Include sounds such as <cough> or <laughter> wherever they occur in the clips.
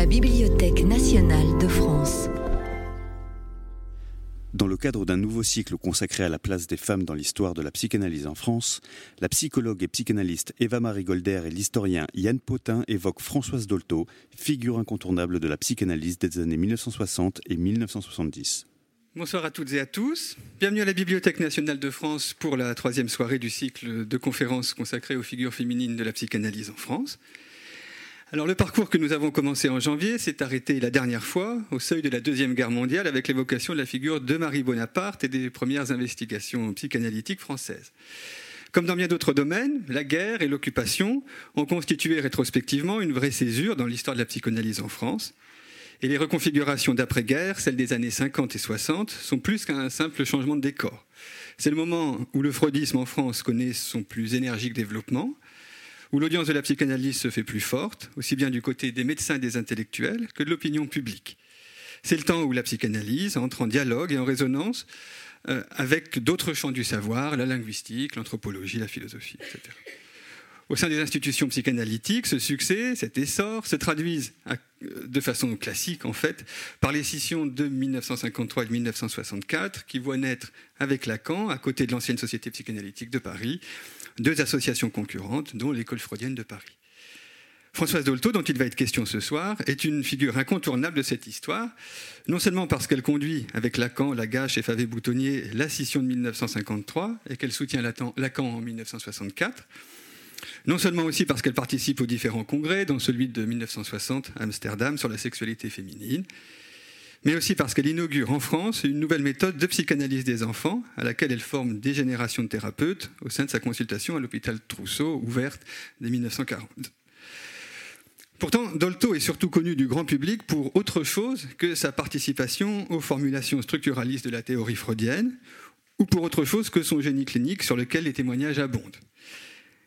la Bibliothèque nationale de France. Dans le cadre d'un nouveau cycle consacré à la place des femmes dans l'histoire de la psychanalyse en France, la psychologue et psychanalyste Eva-Marie Golder et l'historien Yann Potin évoquent Françoise Dolto, figure incontournable de la psychanalyse des années 1960 et 1970. Bonsoir à toutes et à tous. Bienvenue à la Bibliothèque nationale de France pour la troisième soirée du cycle de conférences consacrées aux figures féminines de la psychanalyse en France. Alors le parcours que nous avons commencé en janvier s'est arrêté la dernière fois au seuil de la Deuxième Guerre mondiale avec l'évocation de la figure de Marie Bonaparte et des premières investigations psychanalytiques françaises. Comme dans bien d'autres domaines, la guerre et l'occupation ont constitué rétrospectivement une vraie césure dans l'histoire de la psychanalyse en France. Et les reconfigurations d'après-guerre, celles des années 50 et 60, sont plus qu'un simple changement de décor. C'est le moment où le freudisme en France connaît son plus énergique développement, où l'audience de la psychanalyse se fait plus forte, aussi bien du côté des médecins et des intellectuels que de l'opinion publique. C'est le temps où la psychanalyse entre en dialogue et en résonance euh, avec d'autres champs du savoir, la linguistique, l'anthropologie, la philosophie, etc. Au sein des institutions psychanalytiques, ce succès, cet essor, se traduisent de façon classique, en fait, par les scissions de 1953 et de 1964, qui voient naître avec Lacan, à côté de l'ancienne Société psychanalytique de Paris, deux associations concurrentes, dont l'École freudienne de Paris. Françoise Dolto, dont il va être question ce soir, est une figure incontournable de cette histoire, non seulement parce qu'elle conduit avec Lacan, Lagache et Favé-Boutonnier la scission de 1953 et qu'elle soutient Lacan en 1964, non seulement aussi parce qu'elle participe aux différents congrès, dont celui de 1960 à Amsterdam sur la sexualité féminine, mais aussi parce qu'elle inaugure en France une nouvelle méthode de psychanalyse des enfants, à laquelle elle forme des générations de thérapeutes au sein de sa consultation à l'hôpital Trousseau, ouverte dès 1940. Pourtant, Dolto est surtout connu du grand public pour autre chose que sa participation aux formulations structuralistes de la théorie freudienne, ou pour autre chose que son génie clinique sur lequel les témoignages abondent.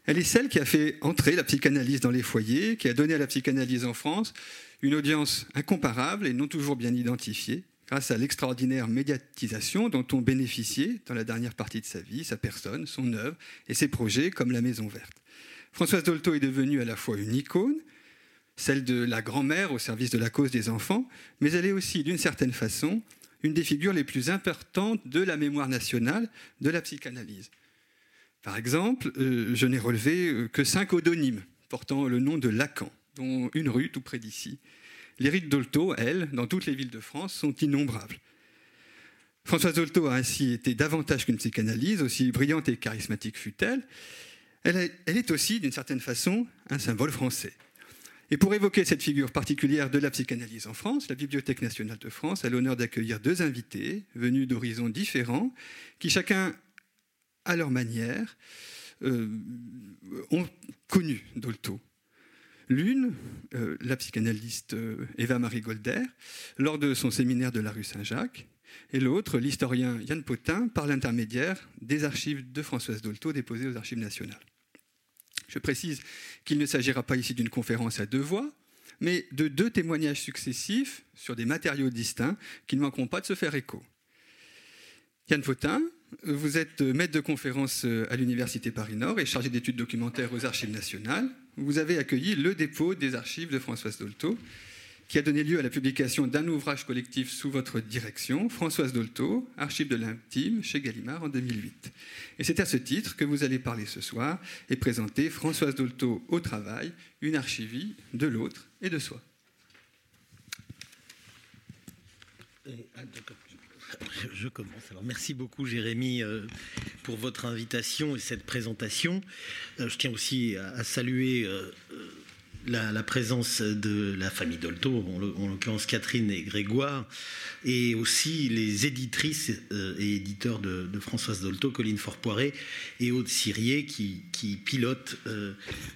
Elle est celle qui a fait entrer la psychanalyse dans les foyers, qui a donné à la psychanalyse en France une audience incomparable et non toujours bien identifiée, grâce à l'extraordinaire médiatisation dont ont bénéficié dans la dernière partie de sa vie sa personne, son œuvre et ses projets comme la Maison Verte. Françoise Dolto est devenue à la fois une icône, celle de la grand-mère au service de la cause des enfants, mais elle est aussi, d'une certaine façon, une des figures les plus importantes de la mémoire nationale de la psychanalyse. Par exemple, euh, je n'ai relevé euh, que cinq odonymes portant le nom de Lacan, dont une rue tout près d'ici. Les rites d'Olto, elles, dans toutes les villes de France, sont innombrables. Françoise Dolto a ainsi été davantage qu'une psychanalyse, aussi brillante et charismatique fut-elle. Elle, elle est aussi, d'une certaine façon, un symbole français. Et pour évoquer cette figure particulière de la psychanalyse en France, la Bibliothèque nationale de France a l'honneur d'accueillir deux invités venus d'horizons différents, qui chacun à leur manière, euh, ont connu Dolto. L'une, euh, la psychanalyste euh, Eva-Marie Golder, lors de son séminaire de la rue Saint-Jacques, et l'autre, l'historien Yann Potin, par l'intermédiaire des archives de Françoise Dolto déposées aux archives nationales. Je précise qu'il ne s'agira pas ici d'une conférence à deux voix, mais de deux témoignages successifs sur des matériaux distincts qui ne manqueront pas de se faire écho. Yann Potin, vous êtes maître de conférence euh, à l'Université Paris-Nord et chargé d'études documentaires aux Archives nationales. Vous avez accueilli le dépôt des archives de Françoise Dolto, qui a donné lieu à la publication d'un ouvrage collectif sous votre direction, Françoise Dolto, Archives de l'intime, chez Gallimard en 2008. Et c'est à ce titre que vous allez parler ce soir et présenter Françoise Dolto au travail, une archivie de l'autre et de soi. <laughs> je commence. Alors, merci beaucoup, Jérémy, euh, pour votre invitation et cette présentation. Euh, je tiens aussi à, saluer euh, la, présence de la famille Dolto, en l'occurrence Catherine et Grégoire, et aussi les éditrices et éditeurs de, Françoise Dolto, Colline Forpoiré et Aude Sirier, qui, pilotent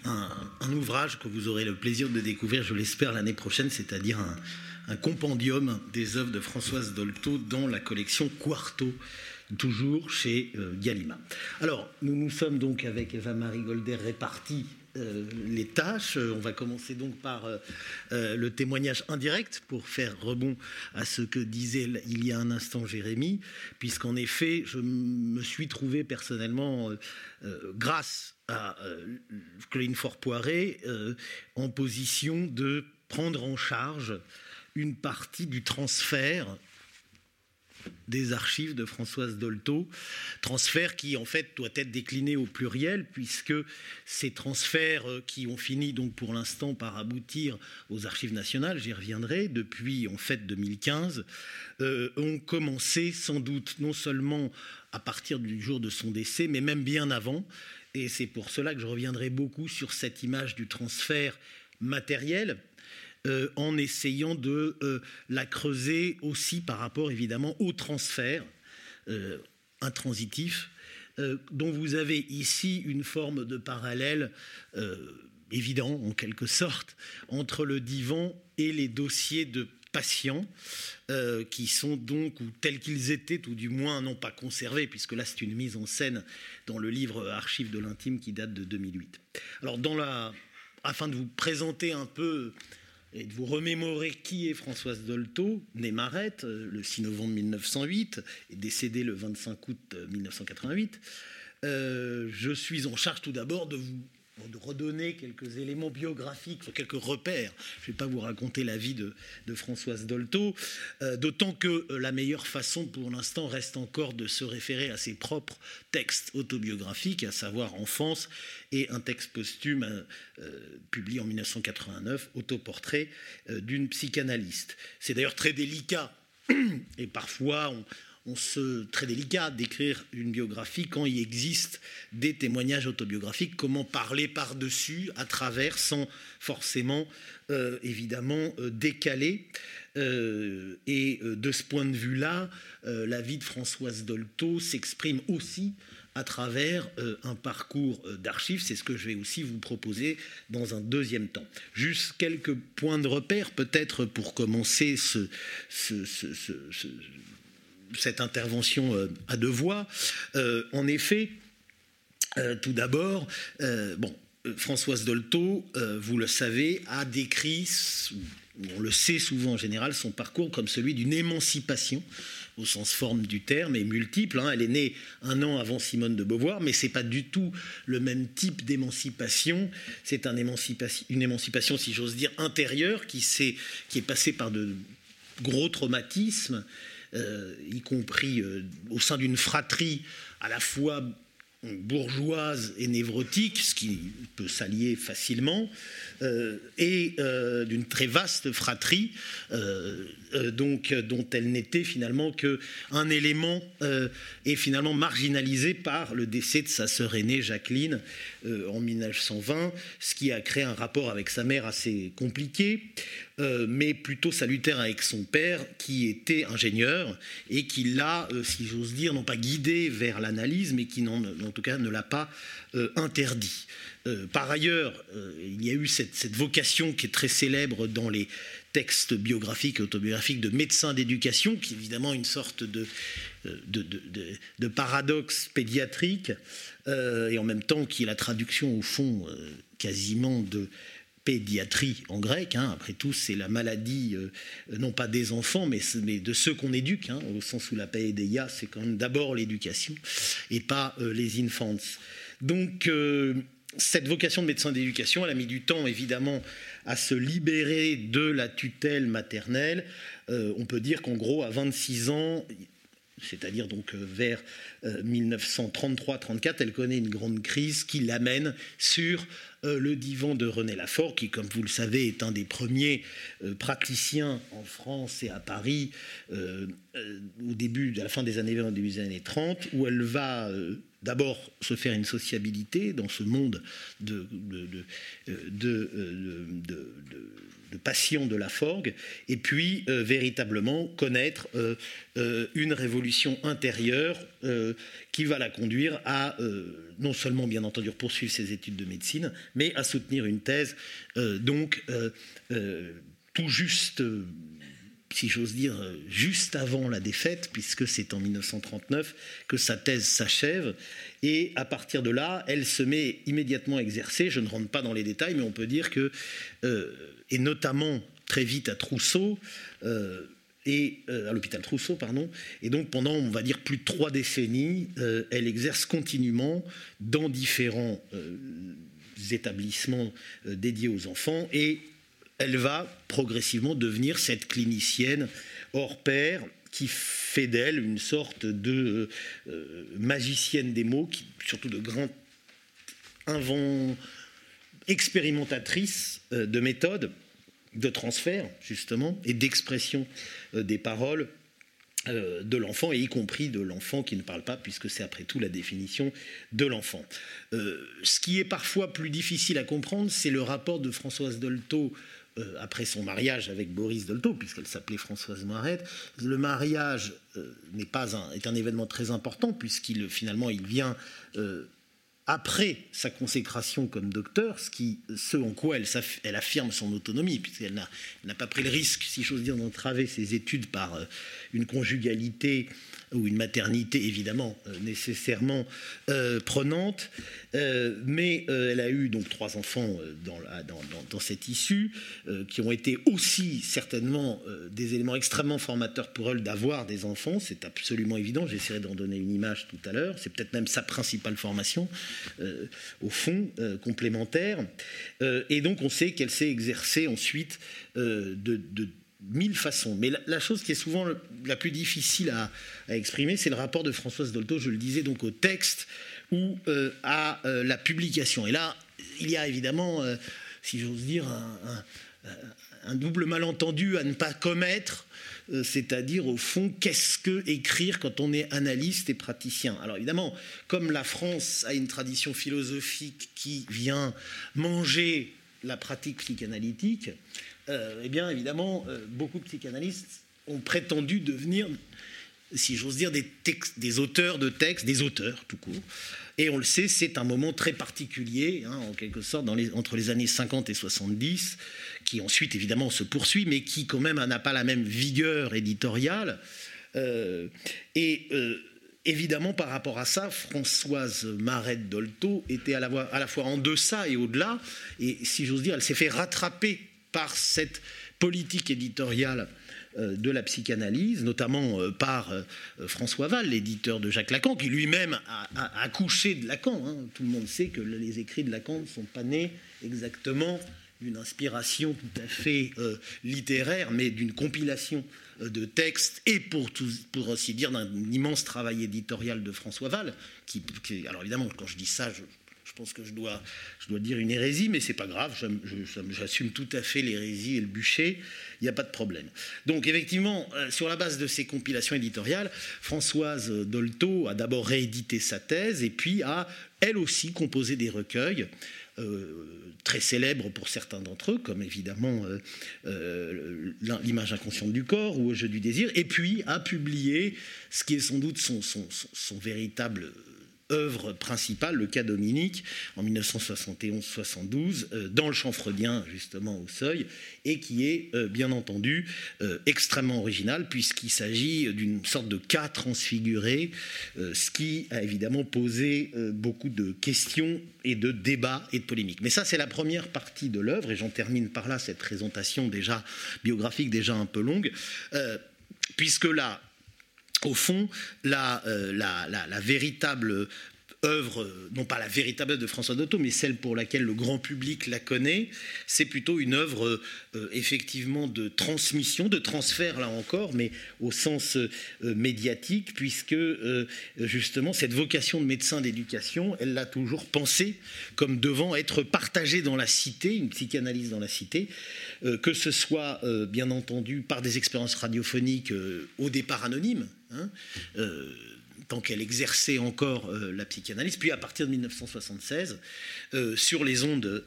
un, un ouvrage que vous aurez le plaisir de découvrir, je l'espère, l'année prochaine, c'est-à-dire un compendium des œuvres de Françoise Dolto dans la collection Quarto, toujours chez euh, Gallimard. Alors, nous nous sommes donc avec Eva-Marie Golder répartis euh, les tâches. On va commencer donc par euh, le témoignage indirect pour faire rebond à ce que disait il y a un instant Jérémy, puisqu'en effet, je me suis trouvé personnellement, grâce à Colline Fort-Poiré, en position de prendre en charge une partie du transfert des archives de Françoise Dolto, transfert qui en fait doit être décliné au pluriel puisque ces transferts euh, qui ont fini donc pour l'instant par aboutir aux archives nationales, j'y reviendrai, depuis en fait 2015, euh, ont commencé sans doute non seulement à partir du jour de son décès, mais même bien avant. Et c'est pour cela que je reviendrai beaucoup sur cette image du transfert matériel euh, en essayant de euh, la creuser aussi par rapport évidemment au transfert euh, intransitif, dont vous avez ici une forme de parallèle évident en quelque sorte entre le divan et les dossiers de patients qui sont donc, ou tels qu'ils étaient, ou du moins non pas conservés, puisque là c'est une mise en scène dans le livre Archives de l'intime qui date de 2008. Alors, afin de vous présenter un peu et de vous remémorer qui est Françoise Dolto, née Marette euh, le 6 novembre 1908 et décédée le 25 août 1988. Euh, euh, je suis en charge tout d'abord de vous de redonner quelques éléments biographiques, quelques repères. Je ne vais pas vous raconter la vie de, Françoise Dolto, euh, d'autant que euh, la meilleure façon pour l'instant reste encore de se référer à ses propres textes autobiographiques, à savoir Enfance et un texte posthume euh, publié en 1989, Autoportrait d'une psychanalyste. C'est d'ailleurs très délicat et parfois on, on se très délicat d'écrire une biographie quand il existe des témoignages autobiographiques. Comment parler par-dessus, à travers, sans forcément, euh, évidemment, euh, décaler. Euh, et de ce point de vue-là, la vie de Françoise Dolto s'exprime aussi à travers un parcours d'archives. C'est ce que je vais aussi vous proposer dans un deuxième temps. Juste quelques points de repère, peut-être pour commencer ce, cette intervention euh, à deux voix. Euh, en effet, euh, tout d'abord, bon, Françoise Dolto, vous le savez, a décrit, on le sait souvent en général, son parcours comme celui d'une émancipation au sens forme du terme et multiple. Hein. Elle est née un an avant Simone de Beauvoir, mais c'est pas du tout le même type d'émancipation. C'est une émancipation, si j'ose dire, intérieure qui, est, qui est passée par de gros traumatismes y compris euh, au sein d'une fratrie à la fois bourgeoise et névrotique, ce qui peut s'allier facilement, euh, et d'une très vaste fratrie, donc, dont elle n'était finalement qu'un élément et finalement marginalisé par le décès de sa sœur aînée Jacqueline en 1920, ce qui a créé un rapport avec sa mère assez compliqué. Euh, mais plutôt salutaire avec son père, qui était ingénieur et qui l'a, euh, si j'ose dire, non pas guidé vers l'analyse, mais qui, en, tout cas, ne l'a pas euh, par ailleurs, il y a eu cette, vocation qui est très célèbre dans les textes biographiques et autobiographiques de médecins d'éducation, qui est évidemment une sorte de, de paradoxe pédiatrique, et en même temps qui est la traduction, au fond, quasiment de pédiatrie en grec. Hein. après tout, c'est la maladie, euh, non pas des enfants, mais, de ceux qu'on éduque, hein, au sens où la paédeia, c'est quand même d'abord l'éducation et pas euh, les infants. Donc, euh, cette vocation de médecin d'éducation, elle a mis du temps, évidemment, à se libérer de la tutelle maternelle. on peut dire qu'en gros, à 26 ans, c'est-à-dire donc vers 1933-34, elle connaît une grande crise qui l'amène sur euh, le divan de René Lafort, qui, comme vous le savez, est un des premiers euh, praticiens en France et à Paris euh, au début, à la fin des années 20, au début des années 30, où elle va d'abord se faire une sociabilité dans ce monde de, patients de la et puis véritablement connaître une révolution intérieure qui va la conduire à non seulement bien entendu poursuivre ses études de médecine, mais à soutenir une thèse euh, donc euh, euh, tout juste si j'ose dire, juste avant la défaite, puisque c'est en 1939 que sa thèse s'achève. Et à partir de là, elle se met immédiatement à exercer. Je ne rentre pas dans les détails, mais on peut dire que, et notamment très vite à Trousseau, et à l'hôpital Trousseau, pardon. Et donc pendant, on va dire, plus de trois décennies, elle exerce continuellement dans différents établissements euh, dédiés aux enfants et elle va progressivement devenir cette clinicienne hors pair qui fait d'elle une sorte de magicienne des mots, qui, surtout de grand invent, expérimentatrice de méthodes de transfert, justement, et d'expression des paroles euh, de l'enfant, et y compris de l'enfant qui ne parle pas, puisque c'est après tout la définition de l'enfant. Euh, ce qui est parfois plus difficile à comprendre, c'est le rapport de Françoise Dolto euh, après son mariage avec Boris Dolto, puisqu'elle s'appelait Françoise Moirette. Le mariage n'est pas un, est un événement très important, puisqu'il finalement il vient après sa consécration comme docteur, ce, qui, ce en quoi elle, elle affirme son autonomie, puisqu'elle n'a pas pris le risque, si j'ose dire, d'entraver ses études par une conjugalité ou une maternité évidemment euh, nécessairement euh, prenante, euh, mais elle a eu donc trois enfants dans, cette issue, qui ont été aussi certainement des éléments extrêmement formateurs pour elle d'avoir des enfants, c'est absolument évident, j'essaierai d'en donner une image tout à l'heure, c'est peut-être même sa principale formation, au fond, complémentaire, et donc on sait qu'elle s'est exercée ensuite de mille façons. Mais la, chose qui est souvent la plus difficile à, exprimer, c'est le rapport de Françoise Dolto, je le disais, donc au texte ou euh, à euh, la publication. Et là, il y a évidemment, euh, si j'ose dire, un, un, double malentendu à ne pas commettre. C'est-à-dire, au fond, qu'est-ce que écrire quand on est analyste et praticien? Alors évidemment, comme la France a une tradition philosophique qui vient manger la pratique psychanalytique, euh, eh bien évidemment, euh, beaucoup de psychanalystes ont prétendu devenir, si j'ose dire, des, auteurs de textes, des auteurs tout court. Et on le sait, c'est un moment très particulier, hein, en quelque sorte, entre les années 50 et 70, qui ensuite évidemment se poursuit, mais qui quand même n'a pas la même vigueur éditoriale. Euh, et évidemment, par rapport à ça, Françoise Marette Dolto était à la fois en deçà et au-delà. Et si j'ose dire, elle s'est fait rattraper par cette politique éditoriale euh, de la psychanalyse, notamment euh, par euh, François Val, l'éditeur de Jacques Lacan, qui lui-même a, accouché de Lacan. Hein. Tout le monde sait que les écrits de Lacan ne sont pas nés exactement d'une inspiration tout à fait littéraire, mais d'une compilation de textes et pour, pour ainsi dire d'un immense travail éditorial de François Val. Alors évidemment, quand je dis ça, je pense que je dois, je dois dire une hérésie, mais c'est pas grave, j'assume tout à fait l'hérésie et le bûcher, il n'y a pas de problème. Donc effectivement, euh, sur la base de ces compilations éditoriales, Françoise Dolto a d'abord réédité sa thèse et puis a, elle aussi, composé des recueils. Euh, très célèbres pour certains d'entre eux, comme évidemment euh, l'image inconsciente du corps ou au jeu du désir, et puis a publié ce qui est sans doute son, véritable œuvre principale, le cas Dominique, en 1971-72, euh, dans le champ freudien, justement, au seuil, et qui est, euh, bien entendu, euh, extrêmement original, puisqu'il s'agit d'une sorte de cas transfiguré, ce qui a évidemment posé beaucoup de questions et de débats et de polémiques. Mais ça, c'est la première partie de l'œuvre, et j'en termine par là cette présentation déjà biographique, déjà un peu longue, puisque là, au fond, la, euh, véritable œuvre, non pas la véritable œuvre de François Dotto, mais celle pour laquelle le grand public la connaît, c'est plutôt une œuvre euh, effectivement de transmission, de transfert là encore, mais au sens euh, médiatique, puisque justement cette vocation de médecin d'éducation, elle l'a toujours pensée comme devant être partagée dans la cité, une psychanalyse dans la cité, que ce soit bien entendu par des expériences radiophoniques au départ anonymes, Hein, euh, tant qu'elle exerçait encore euh, la psychanalyse, puis à partir de 1976, euh, sur les ondes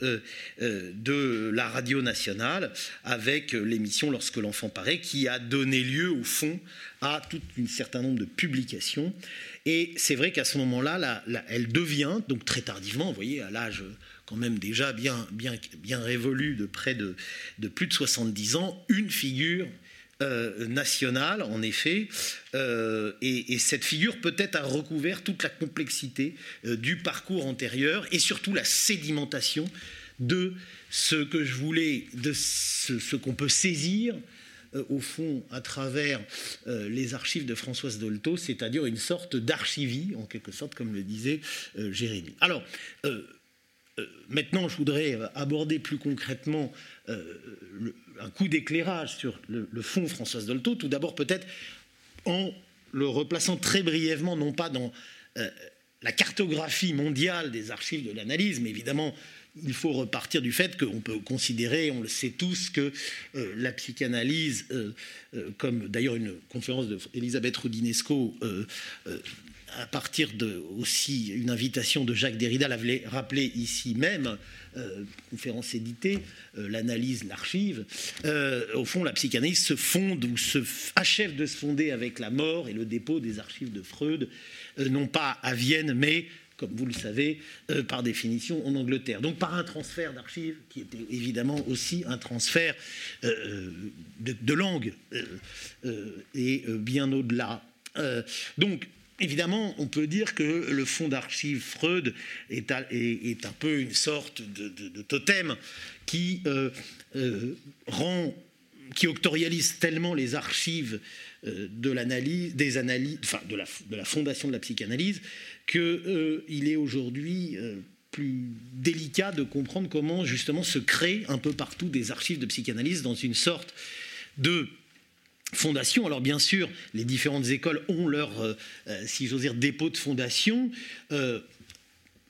de la radio nationale, avec l'émission Lorsque l'enfant paraît, qui a donné lieu, au fond, à tout un certain nombre de publications. Et c'est vrai qu'à ce moment-là, elle devient, donc très tardivement, vous voyez, à l'âge quand même déjà bien, bien, bien révolu de près de, de plus de 70 ans, une figure euh, nationale, en effet, euh, et, cette figure peut-être a recouvert toute la complexité euh, du parcours antérieur et surtout la sédimentation de ce que je voulais, de ce, qu'on peut saisir au fond à travers les archives de Françoise Dolto, c'est-à-dire une sorte d'archivie, en quelque sorte, comme le disait Jérémie. Alors, maintenant, je voudrais aborder plus concrètement un coup d'éclairage sur le, fonds Françoise Dolto. Tout d'abord, peut-être en le replaçant très brièvement, non pas dans la cartographie mondiale des archives de l'analyse, mais évidemment, il faut repartir du fait qu'on peut considérer, on le sait tous, que euh, la psychanalyse, euh, euh, comme d'ailleurs une conférence d'Elisabeth Rudinesco, à partir de aussi une invitation de Jacques Derrida, l'avait rappelé ici même, conférence éditée, l'analyse, l'archive, au fond, la psychanalyse se fonde ou se achève de se fonder avec la mort et le dépôt des archives de Freud, non pas à Vienne, mais comme vous le savez, euh, par définition en Angleterre. Donc par un transfert d'archives, qui était évidemment aussi un transfert euh, de, langue, euh, et bien au-delà. donc Évidemment, on peut dire que le fonds d'archives Freud est, un peu une sorte de, totem qui rend, qui octorialise tellement les archives de l'analyse, des analyses, enfin de la, fondation de la psychanalyse, qu'il euh, est aujourd'hui euh, plus délicat de comprendre comment justement se créent un peu partout des archives de psychanalyse dans une sorte de fondation. Alors bien sûr, les différentes écoles ont leur, euh, si j'ose dire, dépôt de fondation.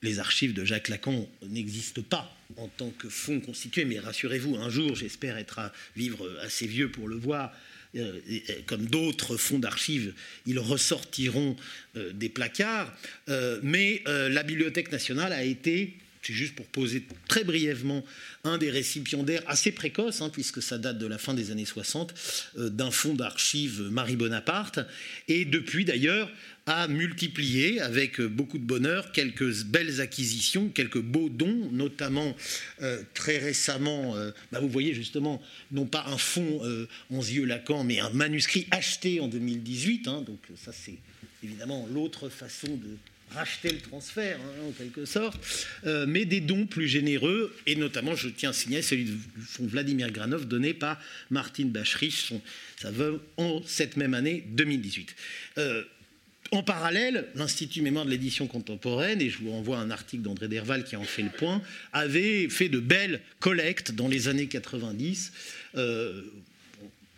les archives de Jacques Lacan n'existent pas en tant que fonds constitué, mais rassurez-vous, un jour, j'espère être à vivre assez vieux pour le voir, euh, comme d'autres fonds d'archives, ils ressortiront euh, des placards. Euh, mais la Bibliothèque nationale a été c'est juste pour poser très brièvement un des récipiendaires assez précoce, hein, puisque ça date de la fin des années 60, d'un fonds d'archives Marie Bonaparte. Et depuis d'ailleurs, a multiplié avec beaucoup de bonheur quelques belles acquisitions, quelques beaux dons, notamment euh, très récemment, euh, bah, vous voyez justement, non pas un fonds euh, en yeux Lacan, mais un manuscrit acheté en 2018. Hein, donc ça c'est évidemment l'autre façon de racheter le transfert, hein, en quelque sorte, mais des dons plus généreux, et notamment, je tiens à signaler celui du fonds Vladimir Granov donné par Martine Bacherich, son, sa veuve, en cette même année 2018. En parallèle, l'Institut Mémoire de l'édition contemporaine, et je vous renvoie un article d'André Derval qui en fait le point, avait fait de belles collectes dans les années 90. Euh,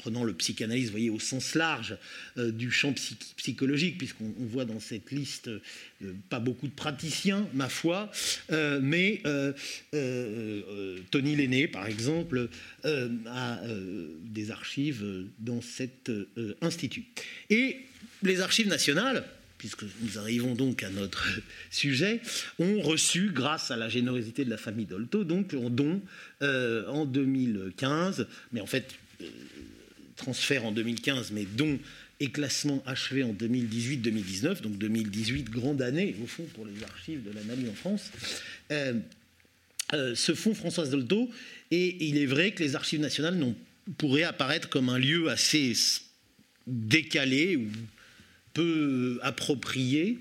prenant le psychanalyse, voyez, au sens large euh, du champ psychologique, puisqu'on voit dans cette liste euh, pas beaucoup de praticiens, ma foi, mais Tony Lenné, par exemple, a des archives dans cet institut. Et les archives nationales, puisque nous arrivons donc à notre <laughs> sujet, ont reçu, grâce à la générosité de la famille Dolto, donc en don euh, en 2015, mais en fait, euh, transfert en 2015, mais don et classement achevé en 2018-2019, donc 2018, grande année, au fond, pour les archives de l'analyse en France. Euh, ce fonds Françoise Dolto, et il est vrai que les archives nationales pourraient apparaître comme un lieu assez décalé ou peu approprié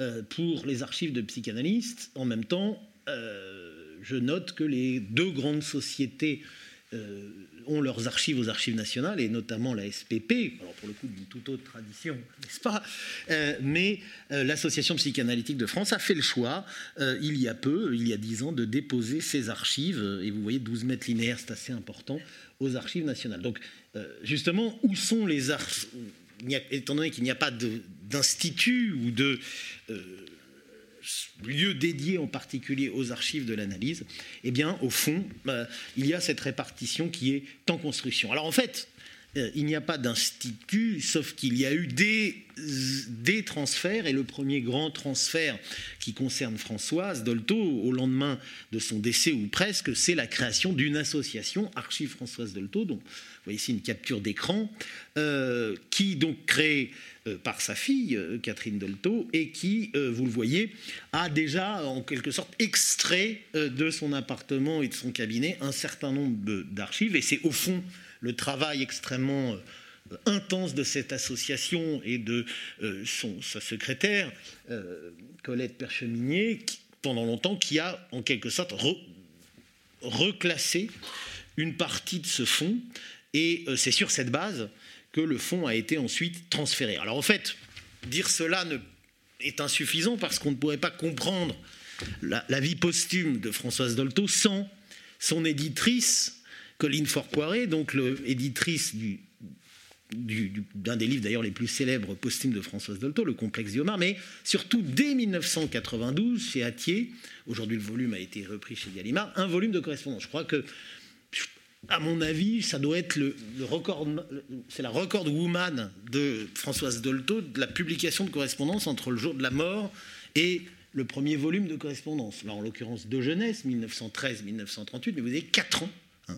euh, pour les archives de psychanalystes. En même temps, euh, je note que les deux grandes sociétés euh, ont leurs archives aux archives nationales, et notamment la SPP, alors pour le coup d'une toute autre tradition, n'est-ce pas Mais l'Association psychanalytique de France a fait le choix, il y a peu, il y a dix ans, de déposer ses archives, et vous voyez 12 mètres linéaires, c'est assez important, aux archives nationales. Donc, justement, où sont les archives étant donné qu'il n'y a pas d'institut ou de euh, lieu dédié en particulier aux archives de l'analyse, eh bien, au fond, bah, il y a cette répartition qui est en construction. Alors, en fait, euh, il n'y a pas d'institut, sauf qu'il y a eu des, des, transferts, et le premier grand transfert qui concerne Françoise Dolto, au lendemain de son décès ou presque, c'est la création d'une association, Archives Françoise Dolto, dont vous voyez ici une capture d'écran, euh, qui donc crée euh, par sa fille, Catherine Dolto, et qui, vous le voyez, a déjà en quelque sorte extrait de son appartement et de son cabinet un certain nombre d'archives, et c'est au fond le travail extrêmement euh, intense de cette association et de euh, son, sa secrétaire, euh, Colette Percheminier, pendant longtemps, qui a en quelque sorte reclassé une partie de ce fonds. Et c'est sur cette base que le fonds a été ensuite transféré. Alors en fait, dire cela est insuffisant parce qu'on ne pourrait pas comprendre la, vie posthume de Françoise Dolto sans son éditrice, Colline Fort-Poiré, donc l'éditrice du, d'un des livres d'ailleurs les plus célèbres posthumes de Françoise Dolto, Le complexe d'Iomar, mais surtout dès 1992 chez Atier, aujourd'hui le volume a été repris chez Gallimard, un volume de correspondance. Je crois que, à mon avis, ça doit être le, record, c'est la record woman de Françoise Dolto de la publication de correspondance entre le jour de la mort et le premier volume de correspondance. Là, en l'occurrence, de jeunesse, 1913-1938, mais vous avez 4 ans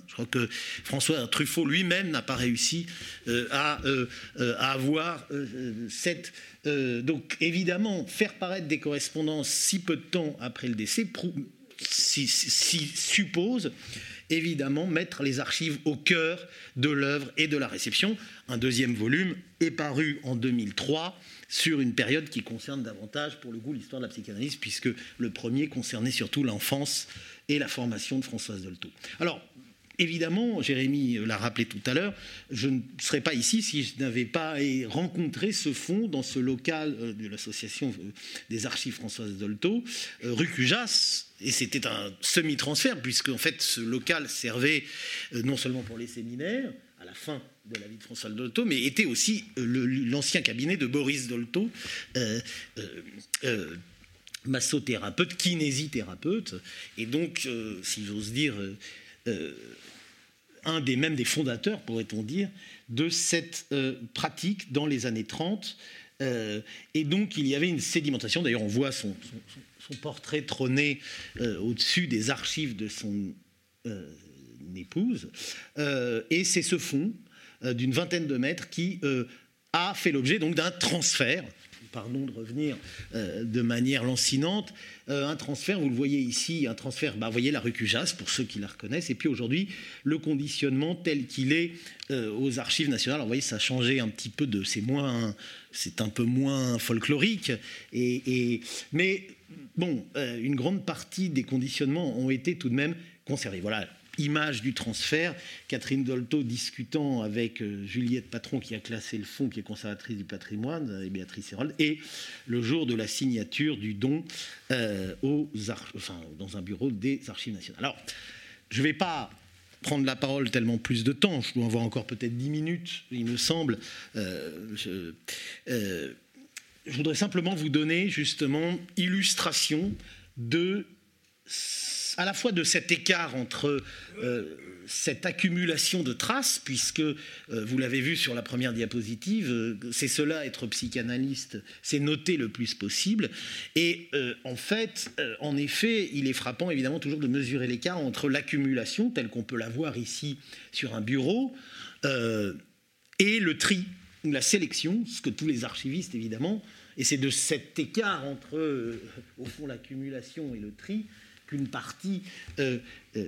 je crois que François Truffaut lui-même n'a pas réussi euh, euh, euh, à, avoir cette... donc évidemment, faire paraître des correspondances si peu de temps après le décès suppose évidemment mettre les archives au cœur de l'œuvre et de la réception. Un deuxième volume est paru en 2003 sur une période qui concerne davantage, pour le goût, l'histoire de la psychanalyse, puisque le premier concernait surtout l'enfance et la formation de Françoise Dolto. Alors, Évidemment, Jérémy l'a rappelé tout à l'heure, je ne serais pas ici si je n'avais pas rencontré ce fonds dans ce local euh, de l'association euh, des archives Françoise Dolto, euh, rue Cujas, et c'était un semi-transfert, puisque en fait ce local servait non seulement pour les séminaires, à la fin de la vie de Françoise Dolto, mais était aussi l'ancien cabinet de Boris Dolto, massothérapeute, kinésithérapeute, et donc, si j'ose dire, un des mêmes des fondateurs, pourrait-on dire, de cette euh, pratique dans les années 30. Euh, et donc il y avait une sédimentation, d'ailleurs on voit son, portrait trôné euh, au-dessus des archives de son épouse, et c'est ce fond d'une vingtaine de mètres qui a fait l'objet donc d'un transfert pardon de revenir euh, de manière lancinante, euh, un transfert, vous le voyez ici, un transfert, bah, vous voyez la rue Cujas, pour ceux qui la reconnaissent, et puis aujourd'hui, le conditionnement tel qu'il est euh, aux archives nationales. Alors, vous voyez, ça a changé un petit peu de. C'est moins. C'est un peu moins folklorique, et, mais bon, une grande partie des conditionnements ont été tout de même conservés. Voilà, image du transfert, Catherine Dolto discutant avec euh, Juliette Patron qui a classé le fonds, qui est conservatrice du patrimoine, euh, et Béatrice Hérold, et le jour de la signature du don euh, dans un bureau des archives nationales. Alors, je ne vais pas prendre la parole tellement plus de temps, je dois avoir encore peut-être dix minutes, il me semble. je, je voudrais simplement vous donner justement illustration de à la fois de cet écart entre euh, cette accumulation de traces, puisque euh, vous l'avez vu sur la première diapositive, euh, c'est cela être psychanalyste, c'est noter le plus possible. Et en fait, en effet, il est frappant évidemment toujours de mesurer l'écart entre l'accumulation, telle qu'on peut la voir ici sur un bureau, et le tri, ou la sélection, ce que tous les archivistes évidemment, et c'est de cet écart entre, au fond, l'accumulation et le tri, qu'une partie, euh, euh,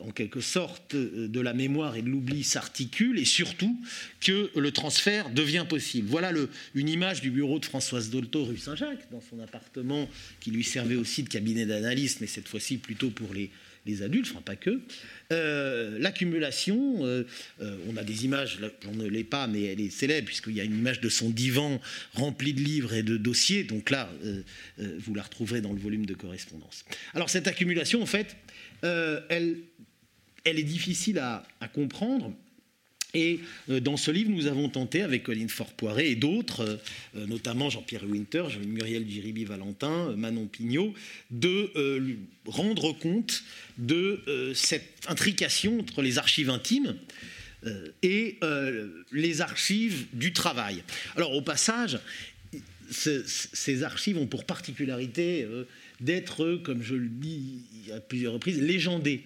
en quelque sorte, de la mémoire et de l'oubli s'articule, et surtout que le transfert devient possible. Voilà une image du bureau de Françoise Dolto, rue Saint-Jacques, dans son appartement, qui lui servait aussi de cabinet d'analyste, mais cette fois-ci plutôt pour les les adultes, enfin pas que. Euh, l'accumulation, euh, euh, on a des images, j'en ne l'ai pas, mais elle est célèbre, puisqu'il y a une image de son divan rempli de livres et de dossiers, donc là, vous la retrouverez dans le volume de correspondance. Alors cette accumulation, en fait, elle est difficile à comprendre et euh, dans ce livre, nous avons tenté, avec Colline Fort-Poiré et d'autres, euh, euh, notamment Jean-Pierre Winter, Muriel Giribi-Valentin, Manon Pignot, de rendre compte de cette intrication entre les archives intimes et les archives du travail. Alors, au passage, ces archives ont pour particularité d'être, comme je le dis à plusieurs reprises, légendées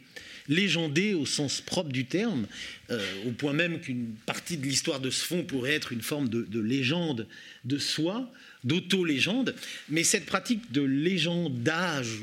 légendé au sens propre du terme, euh, au point même qu'une partie de l'histoire de ce fonds pourrait être une forme de, légende de soi, d'auto-légende, mais cette pratique de légendage,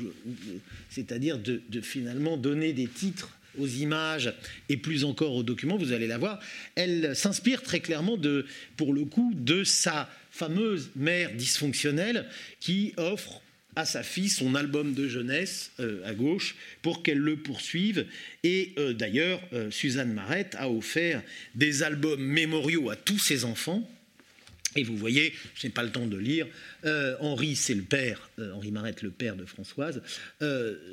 c'est-à-dire de, finalement donner des titres aux images et plus encore aux documents, vous allez la voir, elle s'inspire très clairement de, pour le coup, de sa fameuse mère dysfonctionnelle qui offre à sa fille son album de jeunesse euh, à gauche pour qu'elle le poursuive. Et euh, d'ailleurs, euh, Suzanne Marette a offert des albums mémoriaux à tous ses enfants. Et vous voyez, je n'ai pas le temps de lire, Henri, c'est le père, Henri Marette, le père de Françoise,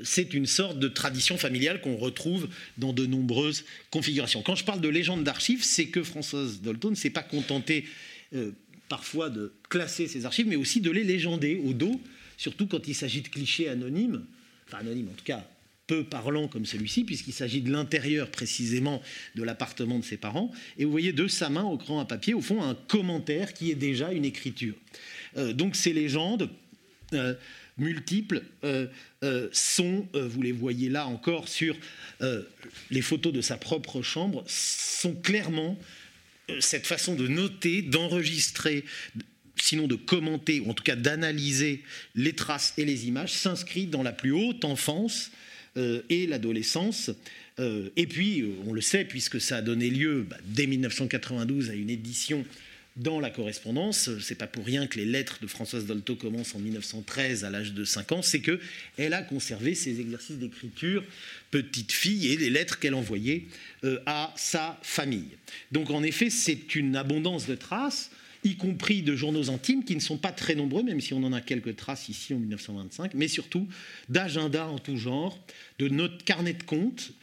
c'est une sorte de tradition familiale qu'on retrouve dans de nombreuses configurations. Quand je parle de légende d'archives, c'est que Françoise Dolto ne s'est pas contentée parfois de classer ses archives, mais aussi de les légender au dos, surtout quand il s'agit de clichés anonymes, enfin anonymes en tout cas peu parlant comme celui-ci, puisqu'il s'agit de l'intérieur précisément de l'appartement de ses parents. Et vous voyez de sa main au cran à papier, au fond, un commentaire qui est déjà une écriture. Euh, donc ces légendes euh, multiples euh, sont, vous les voyez là encore sur les photos de sa propre chambre, sont clairement cette façon de noter, d'enregistrer sinon de commenter, ou en tout cas d'analyser les traces et les images, s'inscrit dans la plus haute enfance euh, et l'adolescence. Euh, et puis, euh, on le sait, puisque ça a donné lieu bah, dès 1992 à une édition dans la correspondance, c'est pas pour rien que les lettres de Françoise Dolto commencent en 1913 à l'âge de 5 ans, c'est que elle a conservé ses exercices d'écriture petite fille et les lettres qu'elle envoyait à sa famille. Donc en effet, c'est une abondance de traces y compris de journaux intimes qui ne sont pas très nombreux, même si on en a quelques traces ici en 1925, mais surtout d'agendas en tout genre, de notes, carnets de comptes,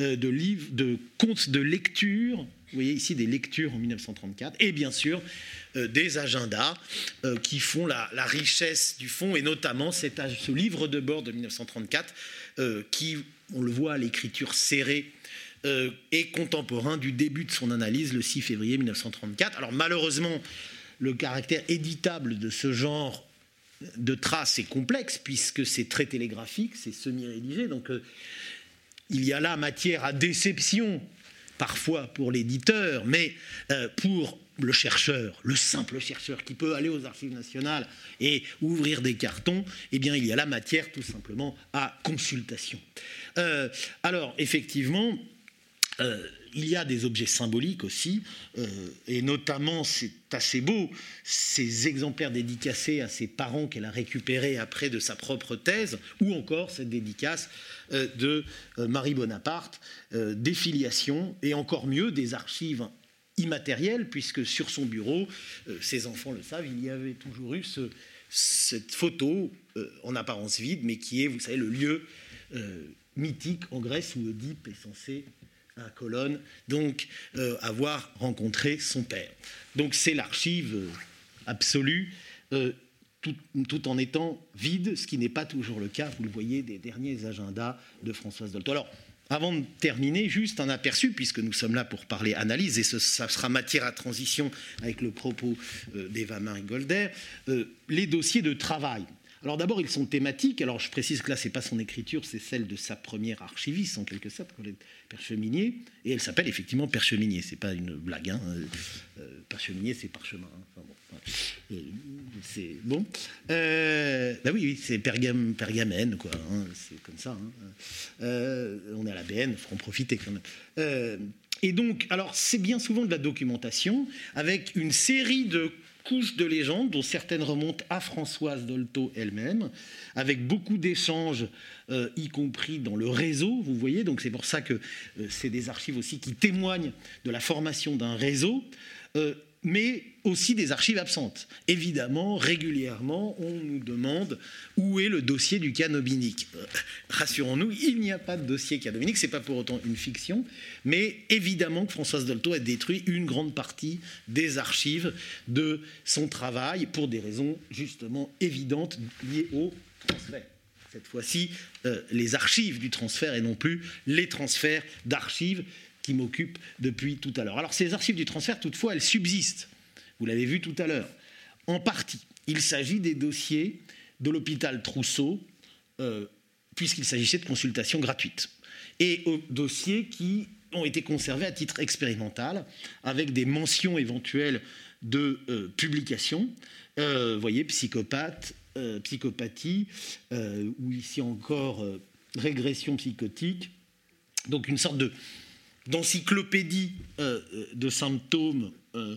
euh, de livres, de comptes de lecture. Vous voyez ici des lectures en 1934, et bien sûr euh, des agendas euh, qui font la, richesse du fond, et notamment cet, ce livre de bord de 1934 qui, on le voit, l'écriture serrée euh, et contemporain du début de son analyse le 6 février 1934. Alors malheureusement, le caractère éditable de ce genre de traces est complexe puisque c'est très télégraphique, c'est semi-rédigé, donc euh, il y a là matière à déception parfois pour l'éditeur, mais euh, pour le chercheur, le simple chercheur qui peut aller aux archives nationales et ouvrir des cartons, eh bien il y a la matière tout simplement à consultation. alors effectivement, euh, il y a des objets symboliques aussi, euh, et notamment, c'est assez beau, ces exemplaires dédicacés à ses parents qu'elle a récupérés après de sa propre thèse, ou encore cette dédicace euh, de Marie Bonaparte, des filiations, et encore mieux, des archives immatérielles, puisque sur son bureau, ses enfants le savent, il y avait toujours eu cette photo en apparence vide, mais qui est, vous savez, le lieu mythique en Grèce où Oedipe est censé à Colonne, donc euh, avoir rencontré son père. Donc c'est l'archive euh, absolue, euh, tout, en étant vide, ce qui n'est pas toujours le cas, vous le voyez, des derniers agendas de Françoise Dolto. Alors, avant de terminer, juste un aperçu, puisque nous sommes là pour parler analyse, et ça sera matière à transition avec le propos d'Eva-Marie Golder, les dossiers de travail. Alors d'abord, ils sont thématiques. Alors je précise que là, ce n'est pas son écriture, c'est celle de sa première archiviste, en quelque sorte, Percheminier. Et elle s'appelle effectivement Percheminier. C'est pas une blague. Hein. Euh, euh, Percheminier, c'est parchemin. Hein. Euh, c'est bon. bah oui, oui c'est pergamène, quoi. Hein. C'est comme ça. on est à la BN, faut en profiter quand même. et donc, alors, c'est bien souvent de la documentation avec une série de couches de légendes, dont certaines remontent à Françoise Dolto elle-même, avec beaucoup d'échanges, euh, y compris dans le réseau, vous voyez, donc c'est pour ça que euh, c'est des archives aussi qui témoignent de la formation d'un réseau. Euh, mais aussi des archives absentes. Évidemment, régulièrement, on nous demande où est le dossier du canobinique. Euh, rassurons-nous, il n'y a pas de dossier canobinique, ce n'est pas pour autant une fiction, mais évidemment que Françoise Dolto a détruit une grande partie des archives de son travail pour des raisons justement évidentes liées au transfert cette fois-ci euh, les archives du transfert et non plus les transferts d'archives qui m'occupe depuis tout à l'heure. Alors ces archives du transfert, toutefois, elles subsistent. Vous l'avez vu tout à l'heure. En partie, il s'agit des dossiers de l'hôpital Trousseau, euh, puisqu'il s'agissait de consultations gratuites, et aux dossiers qui ont été conservés à titre expérimental, avec des mentions éventuelles de euh, publication. Euh, vous voyez, psychopathe, psychopathie, ou ici encore régression psychotique. Donc une sorte de d'encyclopédie euh, euh, de symptômes euh,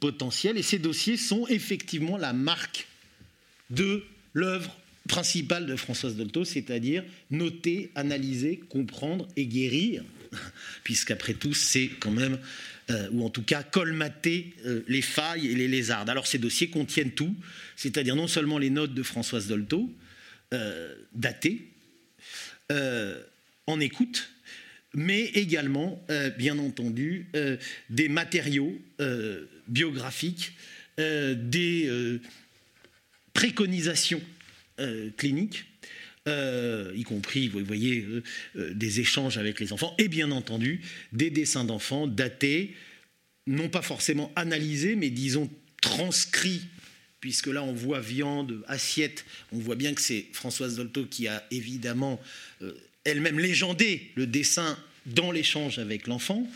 potentiels. Et ces dossiers sont effectivement la marque de l'œuvre principale de Françoise Dolto, c'est-à-dire noter, analyser, comprendre et guérir <laughs> puisqu'après tout, c'est quand même, ou en tout cas, colmater les failles et les lézardes. Alors ces dossiers contiennent tout, c'est-à-dire non seulement les notes de Françoise Dolto, datées, en écoute, mais également, euh, bien entendu, euh, des matériaux euh, biographiques, des préconisations cliniques, y compris, vous voyez, des échanges avec les enfants, et bien entendu, des dessins d'enfants datés, non pas forcément analysés, mais disons transcrits puisque là on voit viande, assiette, on voit bien que c'est Françoise Dolto qui a évidemment elle-même légendé le dessin dans l'échange avec l'enfant,